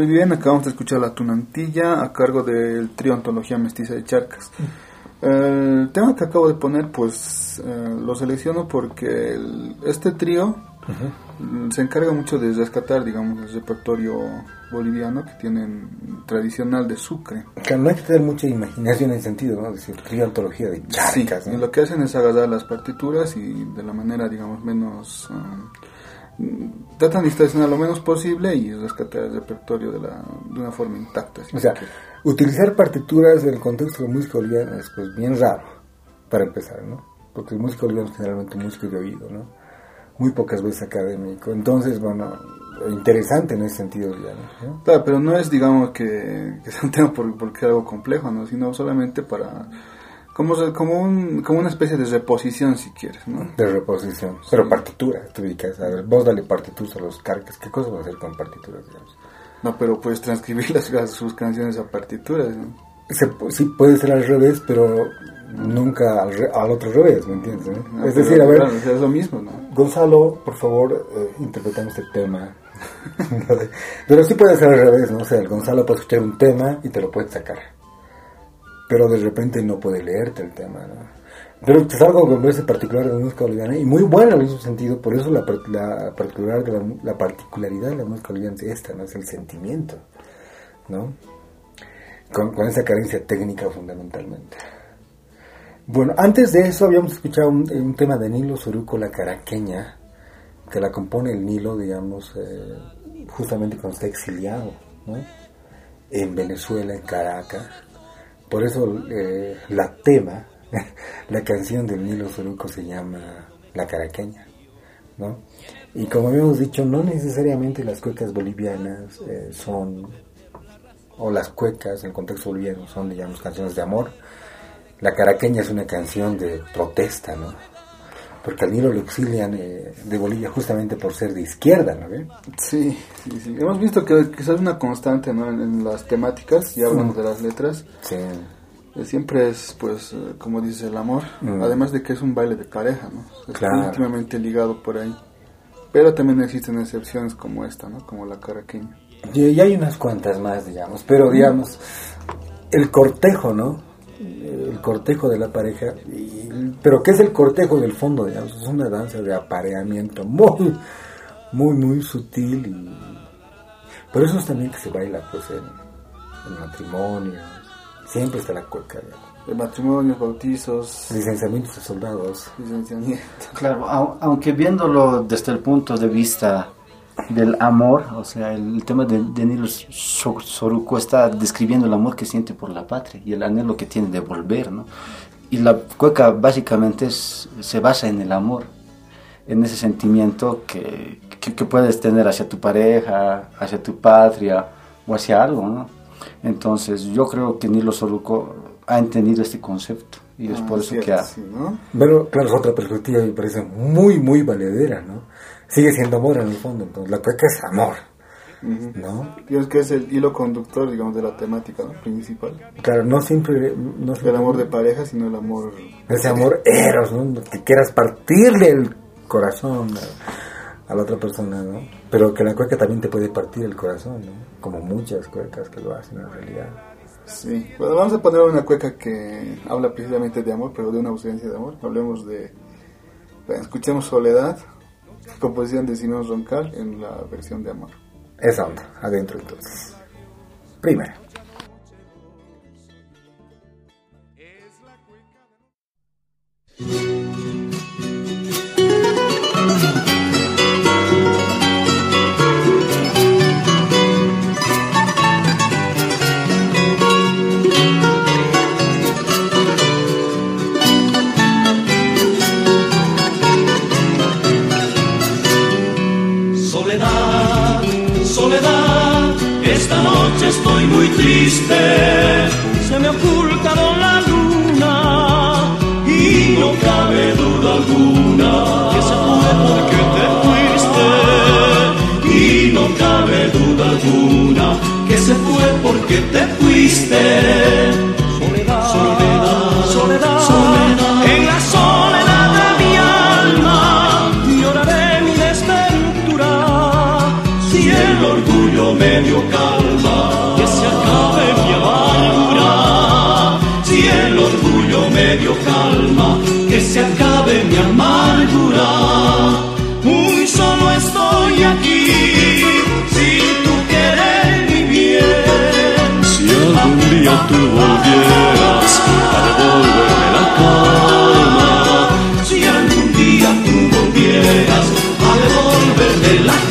Muy bien, acabamos de escuchar La Tunantilla a cargo del trío Antología Mestiza de Charcas. El tema que acabo de poner, pues eh, lo selecciono porque este trío se encarga mucho de rescatar, digamos, el repertorio boliviano que tienen tradicional de Sucre. Que no hay que tener mucha imaginación en ese sentido, ¿no? Es decir, trío antología de charcas. y lo que hacen es agarrar las partituras y de la manera, digamos, menos... Um, tratan de distorsionar lo menos posible y rescatar el repertorio de, la, de una forma intacta. O sea, utilizar partituras en el contexto de música boliviana es pues bien raro, para empezar, ¿no? Porque el músico boliviano es generalmente músico de oído, ¿no? Muy pocas veces académico. Entonces, bueno, interesante en ese sentido, ¿no? Claro, pero no es, digamos, que, que sea un tema por, porque algo complejo, ¿no? Sino solamente para como, como, un, como una especie de reposición, si quieres, ¿no? De reposición. Pero partitura, tú ubicas. A ver, vos dale partituras a los carcas. ¿Qué cosa vas a hacer con partituras, digamos? No, pero puedes transcribir las, sus canciones a partituras, ¿no? sí, puede ser al revés, pero nunca al, otro revés, ¿me entiendes? es decir, a ver. es lo mismo, ¿no? Gonzalo, por favor, eh, interpretamos el tema. pero sí puede ser al revés, ¿no? O sea, el Gonzalo puede escuchar un tema y te lo puede sacar pero de repente no puede leerte el tema, ¿no? Pero es algo que me parece particular de la música boliviana y muy bueno en ese sentido, por eso la, la, particular de la, particularidad de la música boliviana es esta, ¿no? Es el sentimiento, ¿no? Con, esa carencia técnica fundamentalmente. Bueno, antes de eso habíamos escuchado un, tema de Nilo Soruco, la caraqueña, que la compone el Nilo, digamos, eh, justamente cuando está exiliado, ¿no? En Venezuela, en Caracas por eso eh, la tema, la canción del Nilo Soruco se llama La Caraqueña, ¿no? Y como habíamos dicho, no necesariamente las cuecas bolivianas eh, son, o las cuecas en el contexto boliviano son, digamos, canciones de amor. La Caraqueña es una canción de protesta, ¿no? Porque al Nilo lo exilian eh, de Bolivia justamente por ser de izquierda, ¿no Sí, sí, sí. Hemos visto que quizás es una constante, ¿no? En, las temáticas, ya hablamos de las letras. Sí. Eh, siempre es, pues, eh, como dice el amor, mm. además de que es un baile de pareja, ¿no? Está íntimamente ligado por ahí. Pero también existen excepciones como esta, ¿no? Como la caraqueña. Y, hay unas cuantas más, digamos, pero digamos, el cortejo, ¿no? El cortejo de la pareja, pero ¿qué es el cortejo del fondo? Digamos? Es una danza de apareamiento muy, muy, muy sutil y por eso es también que se baila pues en, matrimonio, siempre está la cueca. De matrimonios, bautizos, licenciamientos de soldados. Licenciamiento. Claro, aunque viéndolo desde el punto de vista del amor, o sea, el, tema de, de Nilo Soruco está describiendo el amor que siente por la patria y el anhelo que tiene de volver, ¿no? Y la cueca básicamente se basa en el amor, en ese sentimiento que, que, puedes tener hacia tu pareja, hacia tu patria o hacia algo, ¿no? Entonces yo creo que Nilo Soruco ha entendido este concepto y es por ah, eso que ha... ¿no? Bueno, claro, es otra perspectiva me parece muy, muy valedera, ¿no? Sigue siendo amor en el fondo. Entonces, la cueca es amor. ¿No? es que es el hilo conductor, digamos, de la temática principal. Claro, no siempre... No el amor de pareja, sino el amor... Ese amor eros, ¿no? Que quieras partirle el corazón a, la otra persona, ¿no? Pero que la cueca también te puede partir el corazón, ¿no? Como muchas cuecas que lo hacen en realidad. Sí, bueno, vamos a poner una cueca que habla precisamente de amor, pero de una ausencia de amor. Hablemos de... Escuchemos Soledad composición de Simón Roncal en la versión de Amor. Esa onda, adentro entonces. Primera. Que se fue porque te fuiste tú volvieras a devolverme la calma, si algún día tú volvieras a devolverme la calma.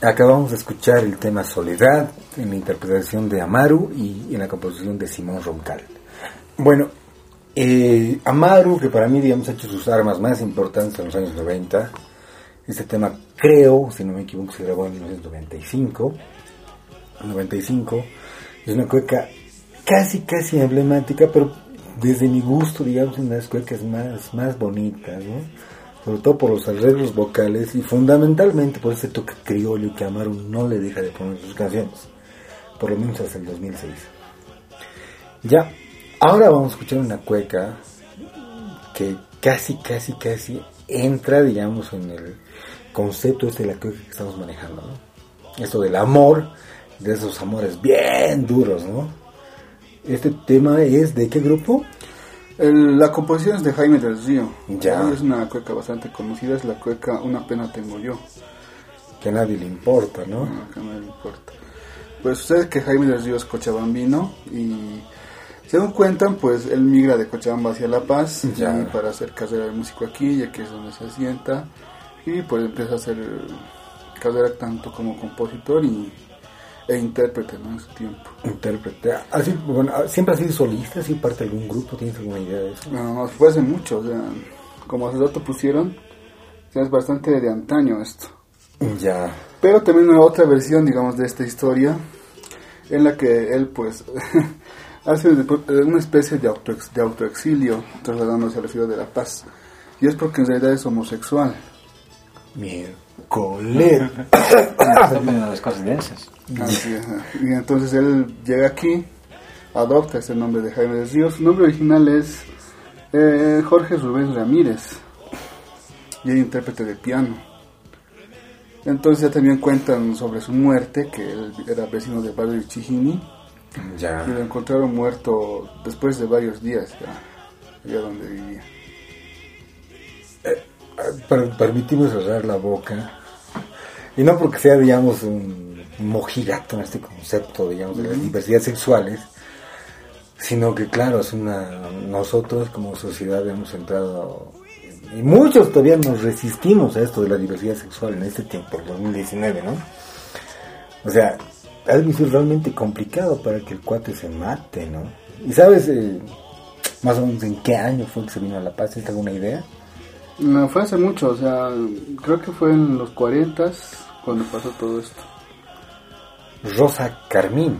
Acabamos de escuchar el tema Soledad en la interpretación de Amaru y en la composición de Simón Roncal. Bueno, eh, Amaru, que para mí digamos ha hecho sus armas más importantes en los años 90, este tema creo, si no me equivoco, se grabó en 1995, 95, es una cueca casi casi emblemática, pero desde mi gusto, digamos, una de las cuecas más, más bonitas, ¿no? Sobre todo por los arreglos vocales y fundamentalmente por ese toque criollo que Amaru no le deja de poner sus canciones, por lo menos hasta el 2006. Ya, ahora vamos a escuchar una cueca que casi, casi, casi entra, digamos, en el concepto este de la cueca que estamos manejando, ¿no? Esto del amor, de esos amores bien duros, ¿no? Este tema es de qué grupo? El- la composición es de Jaime del Río. Ya. Es una cueca bastante conocida, es la cueca Una pena tengo yo. Que a nadie le importa, ¿no? No, que no le importa. Pues sucede que Jaime del Río es cochabambino y según cuentan, pues él migra de Cochabamba hacia La Paz Ya. y para hacer carrera de músico aquí, ya que es donde se asienta. Y pues empieza a hacer carrera tanto como compositor y, e intérprete ¿no? en su tiempo. Intérprete. Así, bueno, siempre ha sido solista, así parte de algún grupo, ¿tienes alguna idea de eso? No, fue hace mucho, o sea, como hace rato pusieron, o sea, es bastante de antaño esto. Ya. Pero también una otra versión, digamos, de esta historia, en la que él, pues, hace de- una especie de, autoex- de autoexilio, trasladándose a la ciudad de La Paz. Y es porque en realidad es homosexual. Miércoles. Las coincidencias. Así es, ajá. Y entonces él llega aquí, adopta ese nombre de Jaime Río. Su nombre original es eh, Jorge Rubén Ramírez. Y es intérprete de piano. Entonces ya también cuentan sobre su muerte, que él era vecino del barrio de Chijini. Ya. Y lo encontraron muerto después de varios días, ya, allá donde vivía. Per- permitimos cerrar la boca. Y no porque sea, digamos, un mojigato en este concepto, digamos, de las diversidades sexuales, sino que, claro, es una. Nosotros como sociedad hemos entrado. Y muchos todavía nos resistimos a esto de la diversidad sexual en este tiempo, el 2019, ¿no? O sea, ha sido realmente complicado para que el cuate se mate, ¿no? ¿Y sabes eh, más o menos en qué año fue que se vino a La Paz? ¿Tienes alguna idea? No, fue hace mucho, o sea, creo que fue en los 40 cuando pasó todo esto. Rosa Carmín.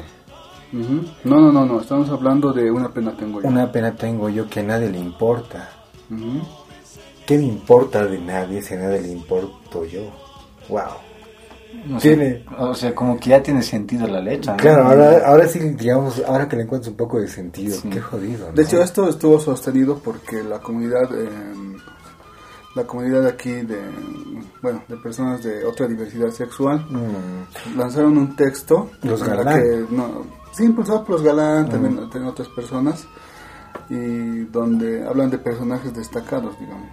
No, no, no, no, estamos hablando de una pena tengo yo. Una pena tengo yo que a nadie le importa. ¿Qué me importa de nadie si a nadie le importo yo? Wow. tiene, o sea, como que ya tiene sentido la letra. Claro, ahora, ahora sí, digamos, ahora que le encuentro un poco de sentido, qué jodido. De hecho, esto estuvo sostenido porque la comunidad, la comunidad aquí de, bueno, de personas de otra diversidad sexual, mm. lanzaron un texto. Los galán. Que, no, sí, impulsado por los galán, también, mm. también otras personas, y donde hablan de personajes destacados, digamos.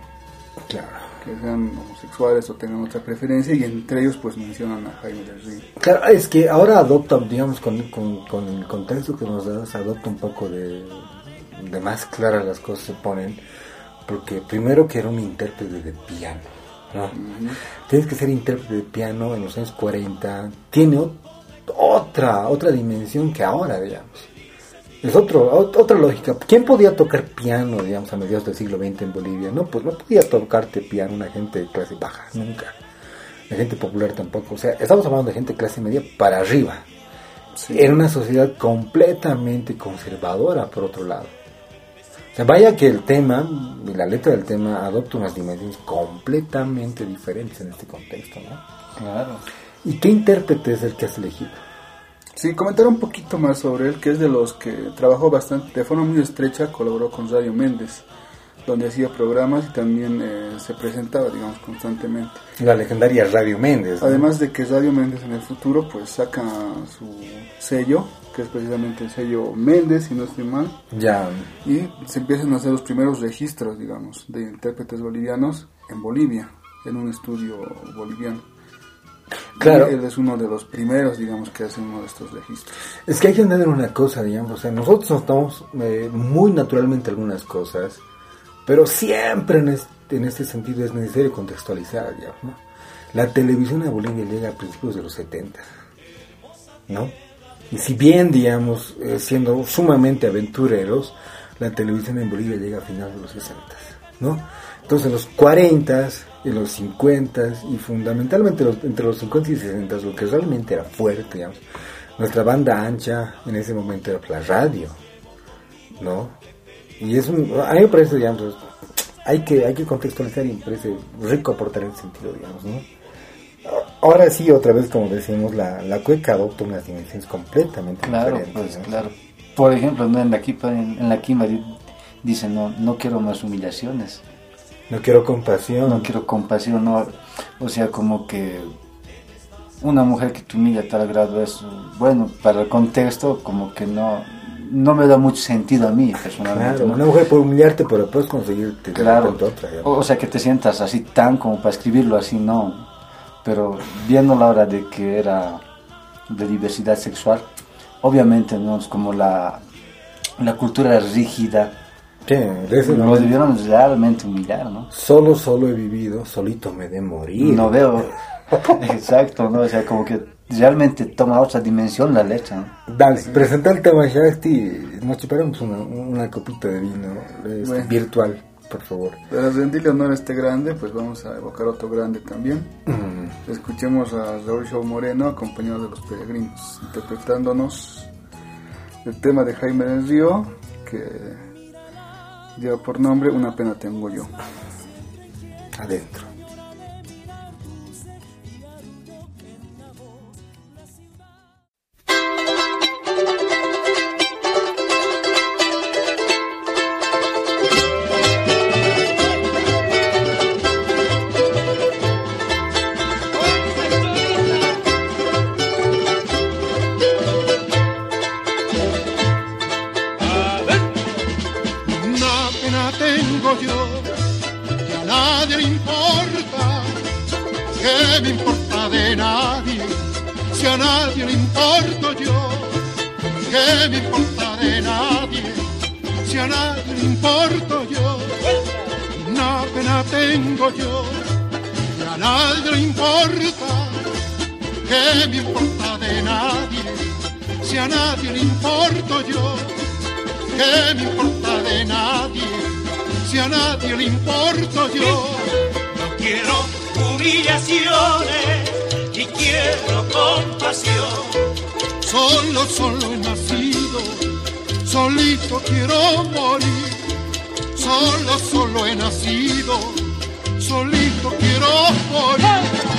Claro. Que sean homosexuales o tengan otra preferencia y entre ellos pues mencionan a Jaime del Río. Claro, es que ahora adopta, digamos, con, con, el contexto que nos das, adopta un poco de, de más claras las cosas se ponen, porque primero que era un intérprete de piano, ¿no? Tienes que ser intérprete de piano en los años 40, tiene otra, otra dimensión que ahora, digamos. Es otro, otra lógica. ¿Quién podía tocar piano, digamos, a mediados del siglo XX en Bolivia? No, pues no podía tocarte piano una gente de clase baja, nunca. La gente popular tampoco. O sea, estamos hablando de gente de clase media para arriba. Era una sociedad completamente conservadora, por otro lado. O sea, vaya que el tema, y la letra del tema, adopta unas dimensiones completamente diferentes en este contexto, ¿no? Claro. ¿Y qué intérprete es el que has elegido? Sí, comentar un poquito más sobre él, que es de los que trabajó bastante, de forma muy estrecha, colaboró con Radio Méndez, donde hacía programas y también eh, se presentaba, digamos, constantemente. La legendaria Radio Méndez. Además de que Radio Méndez en el futuro, pues saca su sello, que es precisamente el sello Méndez, si no estoy mal. Ya. Y se empiezan a hacer los primeros registros, digamos, de intérpretes bolivianos en Bolivia, en un estudio boliviano. Claro. él es uno de los primeros, digamos, que hacen uno de estos registros. Es que hay que entender una cosa, digamos, o sea, nosotros notamos eh, muy naturalmente algunas cosas, pero siempre en este, en este sentido es necesario contextualizar, digamos, ¿no? La televisión a Bolivia llega a principios de los 70, ¿no? Y si bien, digamos, eh, siendo sumamente aventureros, la televisión en Bolivia llega a finales de los 60, ¿no? Entonces, en los 40 en los 50 y fundamentalmente entre los 50 y 60 lo que realmente era fuerte, digamos. Nuestra banda ancha en ese momento era la radio, ¿no? Y es un, a mí me parece, digamos, hay que, hay que contextualizar y me parece rico aportar en ese sentido, digamos, ¿no? Ahora sí, otra vez, como decimos, la, la cueca adopta unas dimensiones completamente claro, diferentes. Pues, Claro, Por ejemplo, en la Quimba, en, la Quimba dicen, no, no quiero más humillaciones. No quiero compasión. No quiero compasión, no. O sea, como que una mujer que te humilla a tal grado es, bueno, para el contexto, como que no, no me da mucho sentido a mí personalmente. Claro, una mujer puede humillarte, pero puedes conseguirte claro. otra. O, sea, que te sientas así tan como para escribirlo así, no. Pero viendo la hora de que era de diversidad sexual, obviamente no es como la, la cultura rígida Sí, Nos debieron realmente humillar, ¿no? Solo, solo he vivido, solito me de morir. No veo. Exacto, ¿no? O sea, como que realmente toma otra dimensión la leche, ¿no? Dale, presenta el tema ya, este, nos chuparemos una, una copita de vino este, virtual, por favor. Para rendirle honor a este grande, pues vamos a evocar otro grande también. Escuchemos a Raúl Show Moreno, acompañado de los peregrinos, interpretándonos el tema de Jaime del Río, que lleva por nombre Una pena tengo yo. Adentro. Quiero morir. Solo, solo he nacido, solito quiero morir.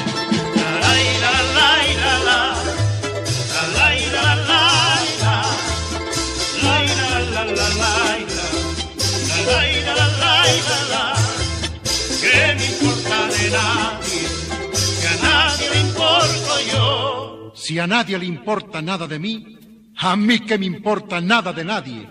¿Qué me importa de nadie? Que a nadie le importo yo. Si a nadie le importa nada de mí, a mí que me importa nada de nadie,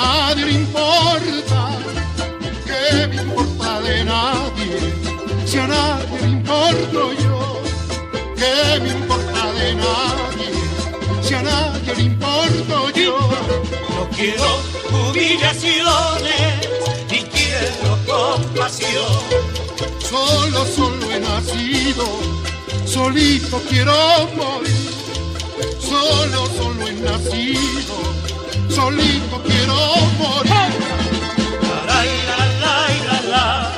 nadie le importa, ¿qué me importa de nadie, si a nadie le importo yo? ¿Qué me importa de nadie, si a nadie le importo yo? No quiero humillaciones y quiero compasión. Solo, solo he nacido, solito quiero morir. Solo, solo he nacido, solito quiero morir. La, la, la, la,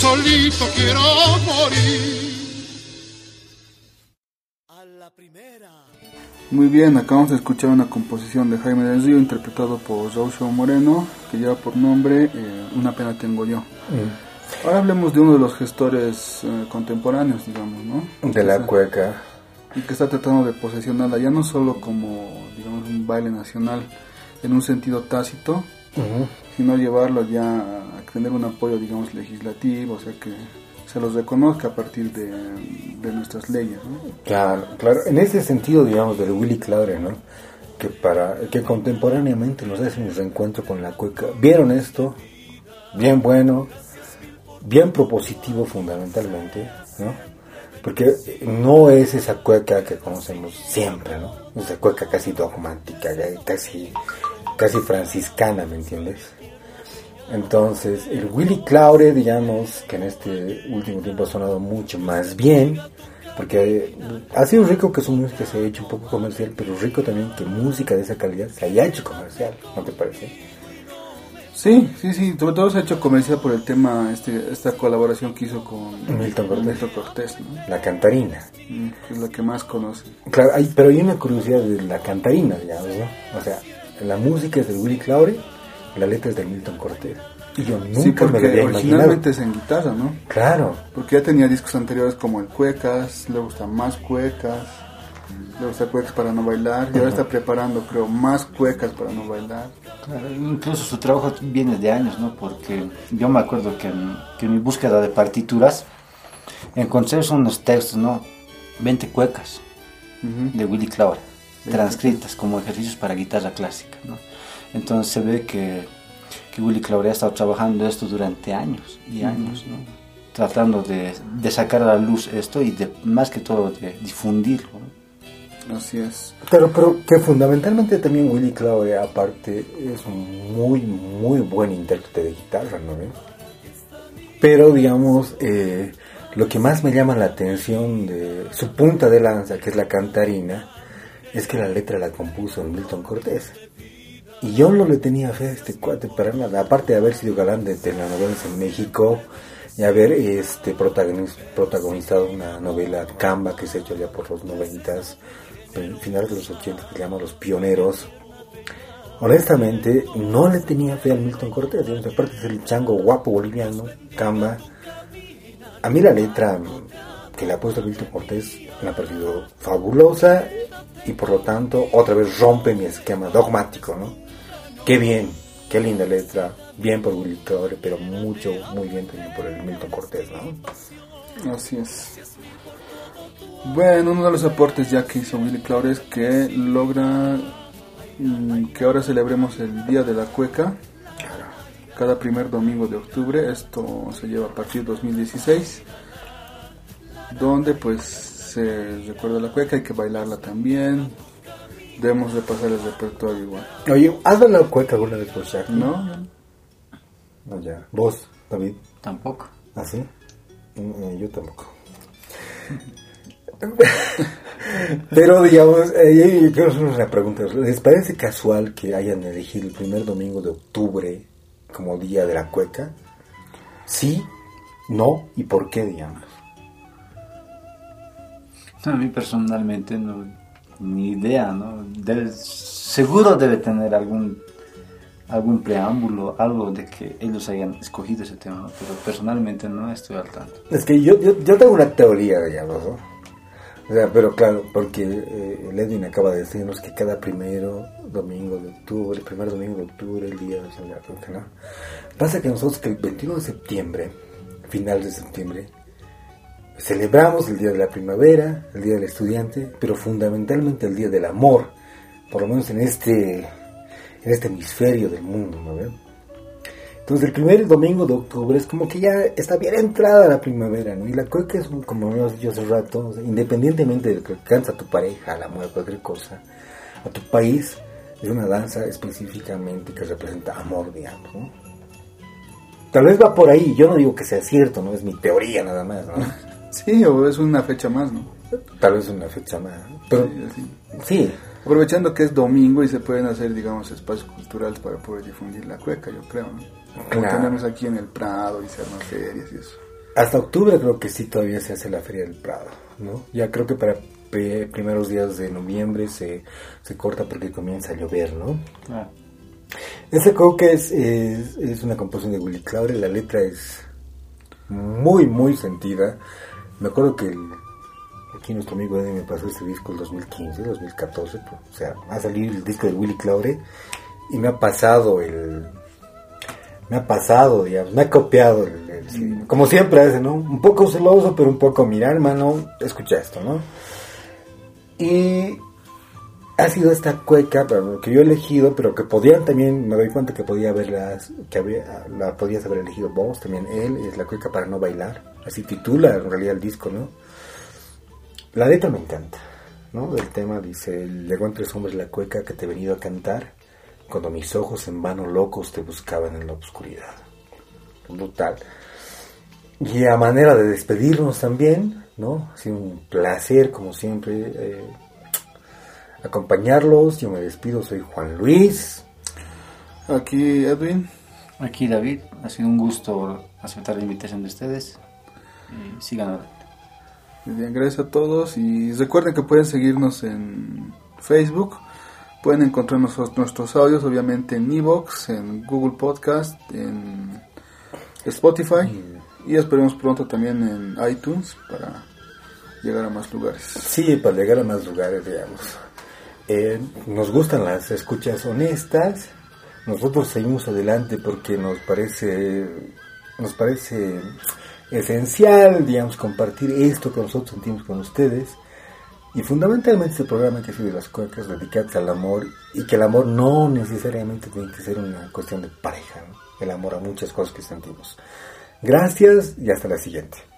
solito quiero morir. Muy bien, acabamos de escuchar una composición de Jaime del Río interpretado por Rocio Moreno que lleva por nombre eh, Una pena tengo yo. Mm. Ahora hablemos de uno de los gestores eh, contemporáneos, digamos, ¿no? De la cueca. Y que está tratando de posesionarla ya no solo como, digamos, un baile nacional en un sentido tácito, sino llevarlo ya a tener un apoyo, digamos, legislativo, o sea, que se los reconozca a partir de, nuestras leyes. ¿no? Claro, claro. En ese sentido, digamos, del Willy Claure, ¿no? Que, para, que contemporáneamente nos hace un reencuentro con la cueca. ¿Vieron esto? Bien bueno, bien propositivo fundamentalmente, ¿no? Porque no es esa cueca que conocemos siempre, ¿no? Esa cueca casi dogmática, casi casi franciscana, ¿me entiendes? Entonces, el Willy Claure, digamos, que en este último tiempo ha sonado mucho más bien, porque ha sido rico que su música se haya hecho un poco comercial, pero rico también que música de esa calidad se haya hecho comercial, ¿no te parece? Sí, sí, sí, sobre todo se ha hecho comercial por el tema, este, esta colaboración que hizo con Milton Cortés, La cantarina. Mm, es la que más conoce. Claro, hay, pero hay una curiosidad de la cantarina, digamos, ¿no? O sea, la música es de Willy Claure, la letra es de Milton Cortés. Y yo nunca me lo había originalmente es en guitarra, ¿no? Claro. Porque ya tenía discos anteriores como el Cuecas, le gusta más Cuecas, le gusta Cuecas para no bailar, y ahora está preparando, creo, más Cuecas para no bailar. Claro, incluso su trabajo viene de años, ¿no? Porque yo me acuerdo que en, que en mi búsqueda de partituras encontré unos textos, ¿no? 20 Cuecas de Willy Claure transcritas como ejercicios para guitarra clásica. ¿no? Entonces se ve que, que Willy Claudia ha estado trabajando esto durante años y años, ¿no? tratando de, de, sacar a la luz esto y de, más que todo de difundirlo. Así es. Pero, pero que fundamentalmente también Willy Claudia aparte es un muy, muy buen intérprete de guitarra, ¿no? Pero digamos, eh, lo que más me llama la atención de su punta de lanza, que es la cantarina, es que la letra la compuso Milton Cortés. Y yo no le tenía fe a este cuate para nada, aparte de haber sido galán de telenovelas en México y haber este protagonizado una novela Camba que se ha hecho ya por los noventas, finales de los ochentas, que se llama Los Pioneros. honestamente, no le tenía fe a Milton Cortés. Aparte es el chango guapo boliviano, camba. A mí la letra que le ha puesto Milton Cortés me ha parecido fabulosa y por lo tanto otra vez rompe mi esquema dogmático, ¿no? Qué bien, qué linda letra, bien por Willy Claure, pero mucho, muy bien también por el Milton Cortés, ¿no? Así es. Bueno, uno de los aportes ya que hizo Willy Claure es que logra mm, que ahora celebremos el Día de la Cueca cada primer domingo de octubre. Esto se lleva a partir de 2016, donde pues se recuerda la cueca, hay que bailarla también. Debemos repasar el repertorio igual. Oye, ¿has bailado cueca alguna vez por Shaq? No, no. ya. ¿Vos, David? Tampoco. ¿Ah, sí? Mm, eh, yo tampoco. Pero digamos, eh, yo quiero hacer una pregunta. ¿Les parece casual que hayan elegido el primer domingo de octubre como día de la cueca? Sí, no y por qué, digamos. A mí personalmente no, ni idea, ¿no? seguro debe tener algún algún preámbulo, algo de que ellos hayan escogido ese tema, pero personalmente no estoy al tanto. Es que yo, yo, tengo una teoría, digamos, ¿no? O sea, pero claro, porque eh, acaba de decirnos que cada primero domingo de octubre, el primer domingo de octubre, el día de la ¿no? Pasa que nosotros que el 21 de septiembre, final de septiembre, celebramos el día de la primavera, el día del estudiante, pero fundamentalmente el día del amor, por lo menos en este, en este hemisferio del mundo, ¿no ven? Entonces el primer domingo de octubre es como que ya está bien entrada la primavera, ¿no? Y la cueca es, como hemos dicho hace rato, independientemente de que cansa a tu pareja, la mujer, cualquier cosa, a tu país, es una danza específicamente que representa amor, digamos. Tal vez va por ahí, yo no digo que sea cierto, ¿no? Es mi teoría nada más, ¿no? Sí, o es una fecha más, ¿no? Tal vez una fecha más. Pero, sí, Aprovechando que es domingo y se pueden hacer, digamos, espacios culturales para poder difundir la cueca, yo creo, ¿no? Como tenemos aquí en el Prado y se arman ferias y eso. Hasta octubre creo que sí todavía se hace la Feria del Prado, ¿no? Ya creo que para primeros días de noviembre se, se corta porque comienza a llover, ¿no? Ah. Ese creo que es, es, es, una composición de Willy Claure, la letra es muy, muy sentida. Me acuerdo que aquí nuestro amigo Eddie me pasó este disco el 2015, 2014, pues, o sea, ha salido el disco de Willy Claure y me ha pasado el... Me ha pasado, digamos, me ha copiado, el, como siempre hace, ¿no? Un poco celoso, pero un poco, mira, hermano, escucha esto, ¿no? Y ha sido esta cueca que yo he elegido, pero que podían también, me doy cuenta que podía haberlas, que había, la podías haber elegido vos, también él, es la cueca para no bailar, así titula en realidad el disco, ¿no? La letra me encanta, ¿no? El tema dice, llegó entre hombres la cueca que te he venido a cantar, cuando mis ojos en vano locos te buscaban en la oscuridad. Brutal. Y a manera de despedirnos también, ¿no? Ha sido un placer, como siempre, eh, acompañarlos. Yo me despido, soy Juan Luis. Aquí Edwin. Aquí David. Ha sido un gusto aceptar la invitación de ustedes. Y sigan adelante. bien, gracias a todos. Y recuerden que pueden seguirnos en Facebook. Pueden encontrar nuestros, nuestros audios, obviamente, en Evox, en Google Podcast, en Spotify. Y esperemos pronto también en iTunes para llegar a más lugares. Sí, para llegar a más lugares, digamos. Eh, nos gustan las escuchas honestas. Nosotros seguimos adelante porque nos parece, nos parece esencial, digamos, compartir esto que nosotros sentimos con ustedes. Y fundamentalmente este programa que de las cuecas dedicadas al amor y que el amor no necesariamente tiene que ser una cuestión de pareja, el amor a muchas cosas que sentimos. Gracias y hasta la siguiente.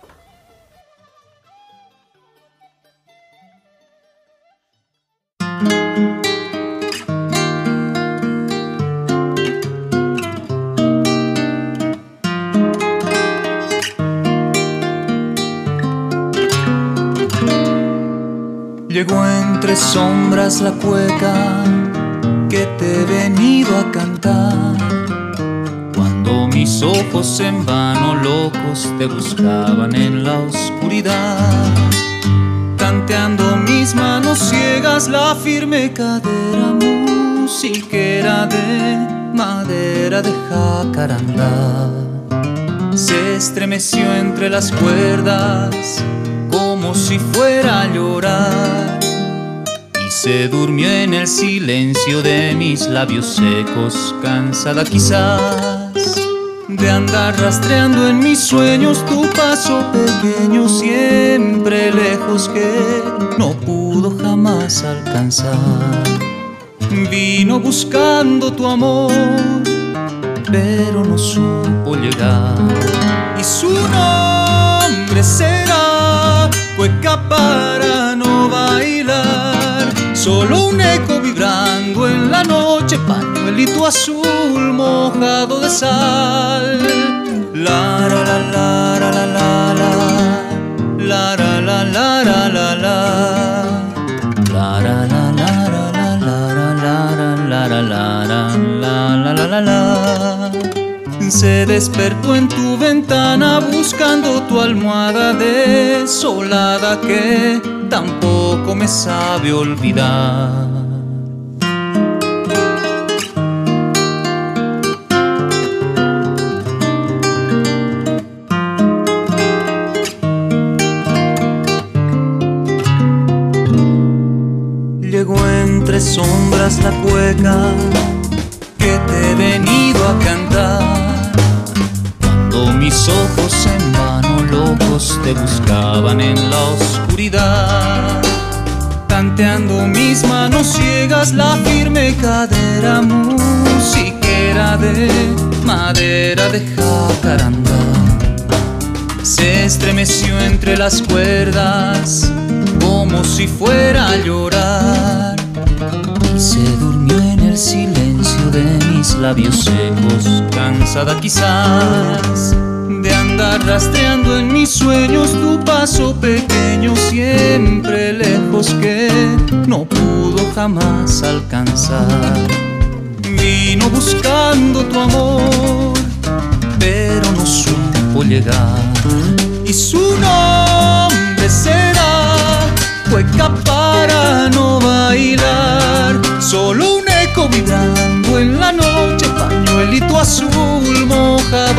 Llegó entre sombras la cueca que te he venido a cantar. Cuando mis ojos en vano locos te buscaban en la oscuridad. Tanteando mis manos ciegas la firme cadera musiquera de madera de jacaranda. Se estremeció entre las cuerdas si fuera a llorar y se durmió en el silencio de mis labios secos, cansada quizás de andar rastreando en mis sueños tu paso pequeño, siempre lejos que no pudo jamás alcanzar. Vino buscando tu amor, pero no supo llegar. Y su nombre será cueca para no bailar, solo un eco vibrando en la noche, pañuelito azul mojado de sal. La la la la la la la la la la la la se despertó en tu ventana buscando tu almohada desolada que tampoco me sabe olvidar. Llegó entre sombras la cueca que te he venido a cantar. Mis ojos en vano locos te buscaban en la oscuridad. Tanteando mis manos ciegas la firme cadera musiquera de madera de jacaranda. Se estremeció entre las cuerdas como si fuera a llorar y se durmió en el silencio de mis labios secos, cansada quizás andar rastreando en mis sueños tu paso pequeño, siempre lejos que no pudo jamás alcanzar. Vino buscando tu amor, pero no supo llegar y su nombre será cueca para no bailar, solo un eco vibrando en la